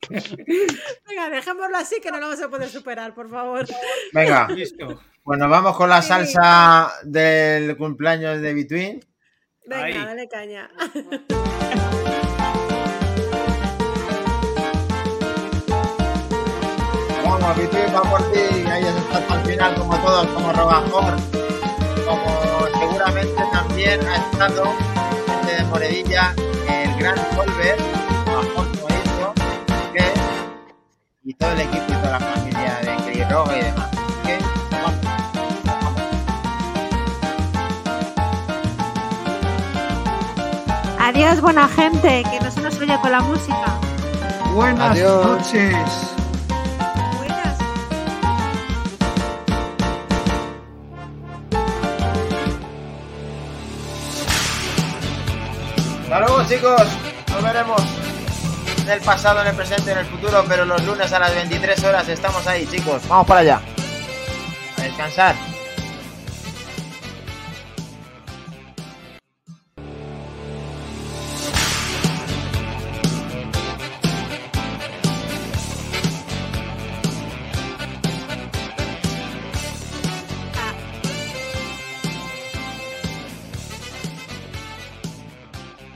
Venga, dejémoslo así que no lo vamos a poder superar, por favor. Venga, Listo. bueno, vamos con la salsa del cumpleaños de Between. Venga, Ahí. dale caña. Vamos, Between, va por ti. Ahí está hasta el final, como todos, como Robajor. Como seguramente también ha estado gente de Moredilla, el gran Solver, y todo el equipo y toda la familia de Criroga y demás. Así que, vamos, vamos. Adiós, buena gente, que no se nos oye con la música. Buenas Adiós. noches. Buenas. Hasta luego, chicos. Nos veremos en el pasado, en el presente, en el futuro, pero los lunes a las 23 horas estamos ahí, chicos. Vamos para allá. A descansar.